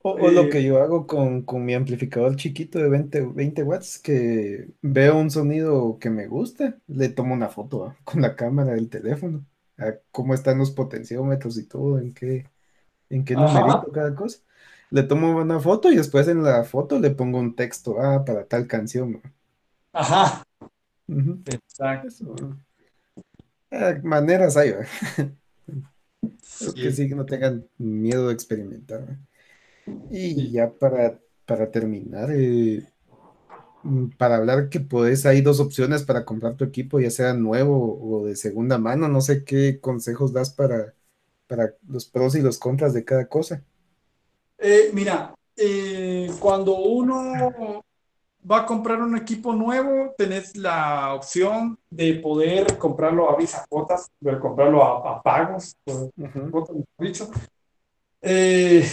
O, lo que yo hago con, mi amplificador chiquito de 20, 20 watts, que veo un sonido que me gusta, le tomo una foto (laughs) con la cámara del teléfono, a cómo están los potenciómetros y todo, en qué, en qué numerito cada cosa. Le tomo una foto y después en la foto le pongo un texto, ah, para tal canción. Ajá. Exacto. Ah, maneras hay, (laughs) que sí, que no tengan miedo de experimentar. Y ya para, para terminar, eh, para hablar que puedes, hay dos opciones para comprar tu equipo, ya sea nuevo o de segunda mano. No sé qué consejos das para, para los pros y los contras de cada cosa. Eh, mira, eh, cuando uno va a comprar un equipo nuevo, tenés la opción de poder comprarlo a visa cuotas, de comprarlo a, pagos, dicho. Eh,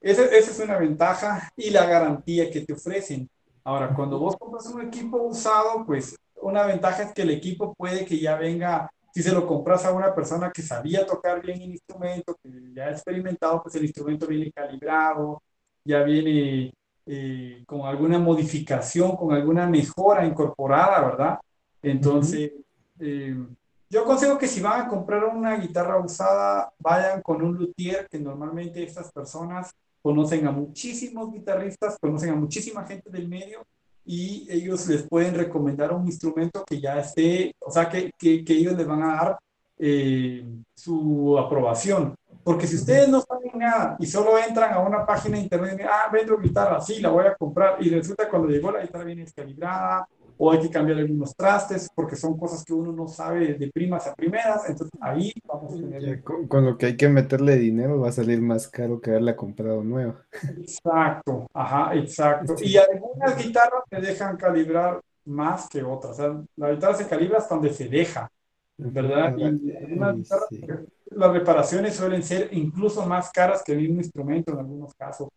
esa, es una ventaja y la garantía que te ofrecen. Ahora, cuando vos compras un equipo usado, pues una ventaja es que el equipo puede que ya venga si se lo compras a una persona que sabía tocar bien el instrumento, que ya ha experimentado, pues el instrumento viene calibrado, ya viene eh, con alguna modificación, con alguna mejora incorporada, ¿verdad? Entonces, eh, yo aconsejo que si van a comprar una guitarra usada, vayan con un luthier, que normalmente estas personas conocen a muchísimos guitarristas, conocen a muchísima gente del medio y ellos les pueden recomendar un instrumento que ya esté, o sea, que, que, ellos les van a dar eh, su aprobación. Porque si ustedes no saben nada y solo entran a una página de internet y dicen, ah, vendo guitarra, sí, la voy a comprar, y resulta cuando llegó la guitarra viene descalibrada, o hay que cambiar algunos trastes, porque son cosas que uno no sabe de primas a primeras, entonces ahí vamos a tener... Con, lo que hay que meterle dinero va a salir más caro que haberla comprado nueva. Exacto, ajá, exacto. Y algunas guitarras te dejan calibrar más que otras, o sea, la guitarra se calibra hasta donde se deja, ¿verdad? Y las reparaciones suelen ser incluso más caras que el mismo instrumento en algunos casos.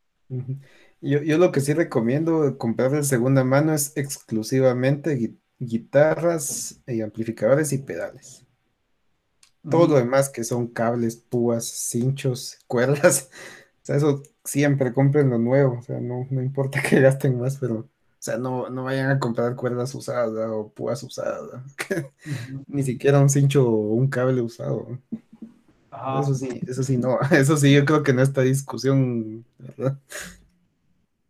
Yo, yo lo que sí recomiendo comprar de segunda mano es exclusivamente guitarras y amplificadores y pedales. Todo lo demás que son cables, púas, cinchos, (laughs) cuerdas, o sea, eso siempre compren lo nuevo, o sea, no, no importa que gasten más, pero, o sea, no, no vayan a comprar cuerdas usadas o púas usadas, (laughs) ni siquiera un cincho o un cable usado. Eso sí, eso sí, no, (laughs) eso sí, yo creo que en esta discusión, ¿verdad?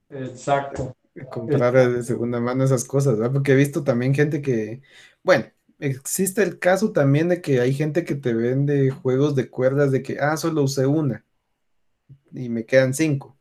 Exacto. Comprar de segunda mano esas cosas, ¿verdad? Porque he visto también gente que, bueno, existe el caso también de que hay gente que te vende juegos de cuerdas de que, ah, solo usé una y me quedan cinco.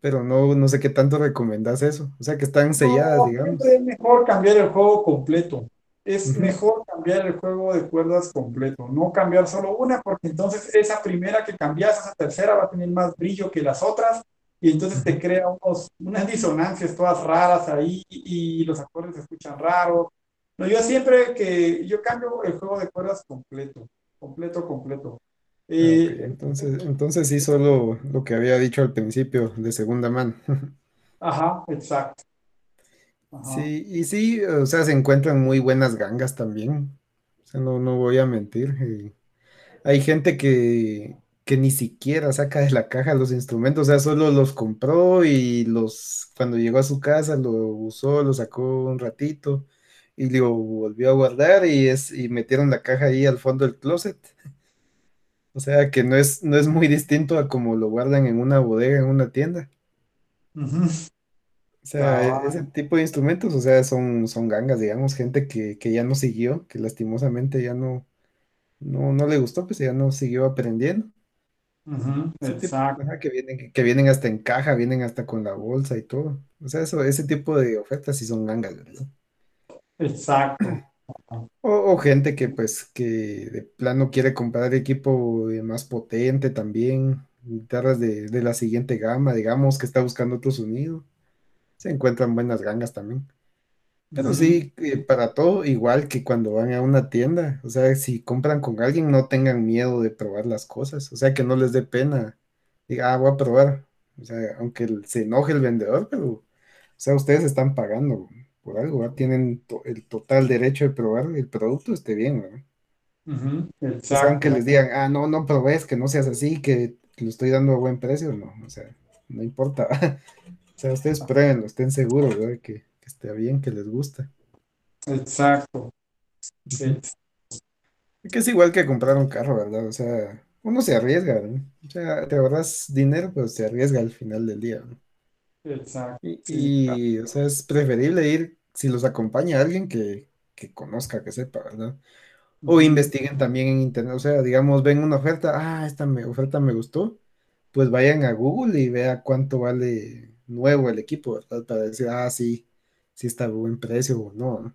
Pero no, no sé qué tanto recomendas eso. O sea, que están selladas, digamos. Es mejor cambiar el juego completo. Es mejor cambiar el juego de cuerdas completo, no cambiar solo una, porque entonces esa primera que cambias, esa tercera va a tener más brillo que las otras y entonces te crea unos, unas disonancias todas raras ahí y, los acordes se escuchan raros. No, yo siempre que yo cambio el juego de cuerdas completo, completo, completo. Ah, eh, entonces, entonces sí, solo lo que había dicho al principio, de segunda mano. Ajá, exacto. Sí, y sí, o sea, se encuentran muy buenas gangas también. O sea, no, no voy a mentir. Eh, hay gente que, que ni siquiera saca de la caja los instrumentos, o sea, solo los compró y los, cuando llegó a su casa, lo usó, lo sacó un ratito y lo volvió a guardar y, es, y metieron la caja ahí al fondo del closet. O sea que no es, no es muy distinto a como lo guardan en una bodega, en una tienda. O sea, e, ese tipo de instrumentos, o sea, son, son gangas, digamos, gente que, ya no siguió, que lastimosamente ya no, no, no le gustó, pues ya no siguió aprendiendo. Exacto. que vienen, que vienen hasta en caja, vienen hasta con la bolsa y todo. O sea, eso, ese tipo de ofertas sí son gangas, ¿verdad? Exacto. O, gente que pues que de plano quiere comprar equipo más potente también, guitarras de, de la siguiente gama, digamos, que está buscando otro sonido. Se encuentran buenas gangas también. Pero sí, eh, para todo, igual que cuando van a una tienda, o sea, si compran con alguien, no tengan miedo de probar las cosas, o sea, que no les dé pena. Diga, ah, voy a probar. O sea, aunque se enoje el vendedor, pero, o sea, ustedes están pagando por algo, tienen el total derecho de probar el producto, esté bien, ¿no? aunque les digan, ah, no, no probes, que no seas así, que, lo estoy dando a buen precio, no, o sea, no importa. (laughs) o sea, ustedes pruébenlo, estén seguros, ¿verdad? Que esté bien, que les gusta. Exacto. Que es igual que comprar un carro, ¿verdad? O sea, uno se arriesga, ¿no? O sea, te ahorras dinero, pero se arriesga al final del día, ¿no? Exacto. Y, o sea, es preferible ir si los acompaña alguien que, conozca, que sepa, ¿verdad? O investiguen también en internet, o sea, digamos, ven una oferta, ah, esta me, oferta me gustó, pues vayan a Google y vea cuánto vale nuevo el equipo, ¿verdad? Para decir, ah, sí, sí está a buen precio o no.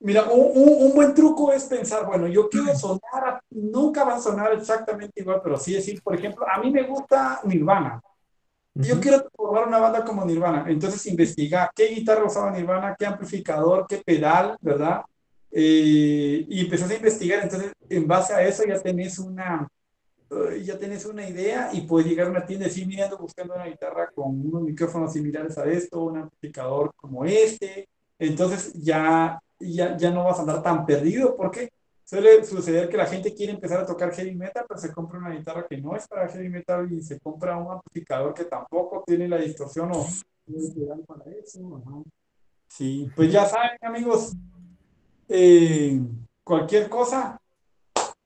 Mira, un, buen truco es pensar, bueno, yo quiero sonar, nunca va a sonar exactamente igual, pero sí decir, por ejemplo, a mí me gusta Nirvana, yo quiero formar una banda como Nirvana. Entonces investiga qué guitarra usaba Nirvana, qué amplificador, qué pedal, ¿verdad? Eh, y empezás a investigar. Entonces, en base a eso ya tenés una, ya tenés una idea y puedes llegar a una tienda y decir, mirando, buscando una guitarra con unos micrófonos similares a esto, un amplificador como este. Entonces ya, ya, ya no vas a andar tan perdido porque suele suceder que la gente quiere empezar a tocar heavy metal, pero se compra una guitarra que no es para heavy metal y se compra un amplificador que tampoco tiene la distorsión o para eso. Sí, pues ya saben, amigos, eh, cualquier cosa,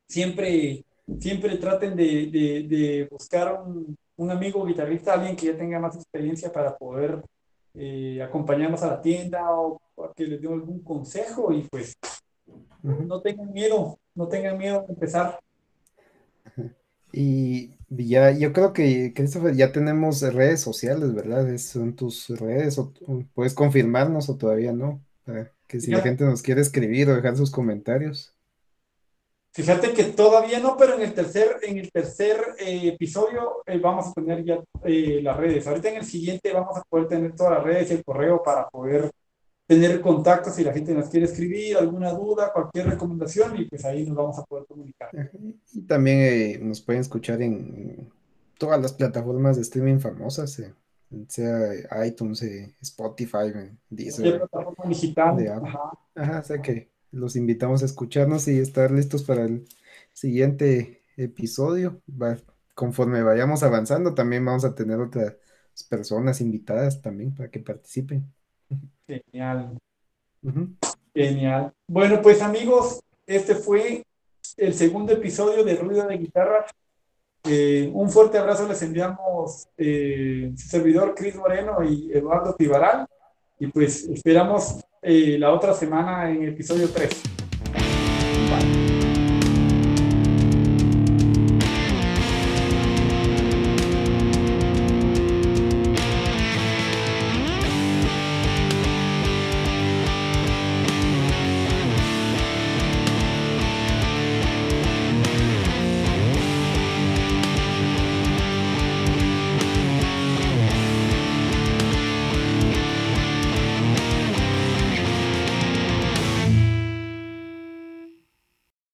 siempre, siempre traten de, de, buscar un, un, amigo guitarrista, alguien que ya tenga más experiencia para poder eh, acompañarnos a la tienda o que les dé algún consejo y pues no tengan miedo, no tengan miedo de empezar. (laughs) Y ya, yo creo que, Christopher, ya tenemos redes sociales, ¿verdad? ¿Son tus redes? O, ¿Puedes confirmarnos o todavía no? que si la gente nos quiere escribir o dejar sus comentarios. Fíjate que todavía no, pero en el tercer, en el tercer eh, episodio eh, vamos a tener ya eh, las redes. Ahorita en el siguiente vamos a poder tener todas las redes y el correo para poder tener contacto si la gente nos quiere escribir, alguna duda, cualquier recomendación y pues ahí nos vamos a poder comunicar. Y también nos pueden escuchar en todas las plataformas de streaming famosas, sea iTunes, Spotify, Deezer. plataforma digital. Ajá. Ajá, o sea que los invitamos a escucharnos y estar listos para el siguiente episodio. conforme vayamos avanzando, también vamos a tener otras personas invitadas también para que participen. Genial. Genial. Bueno, pues amigos, este fue el segundo episodio de Ruido de Guitarra. Eh, un fuerte abrazo les enviamos eh, su servidor Cris Moreno y Eduardo Tibaral. Y pues esperamos eh, la otra semana en episodio 3.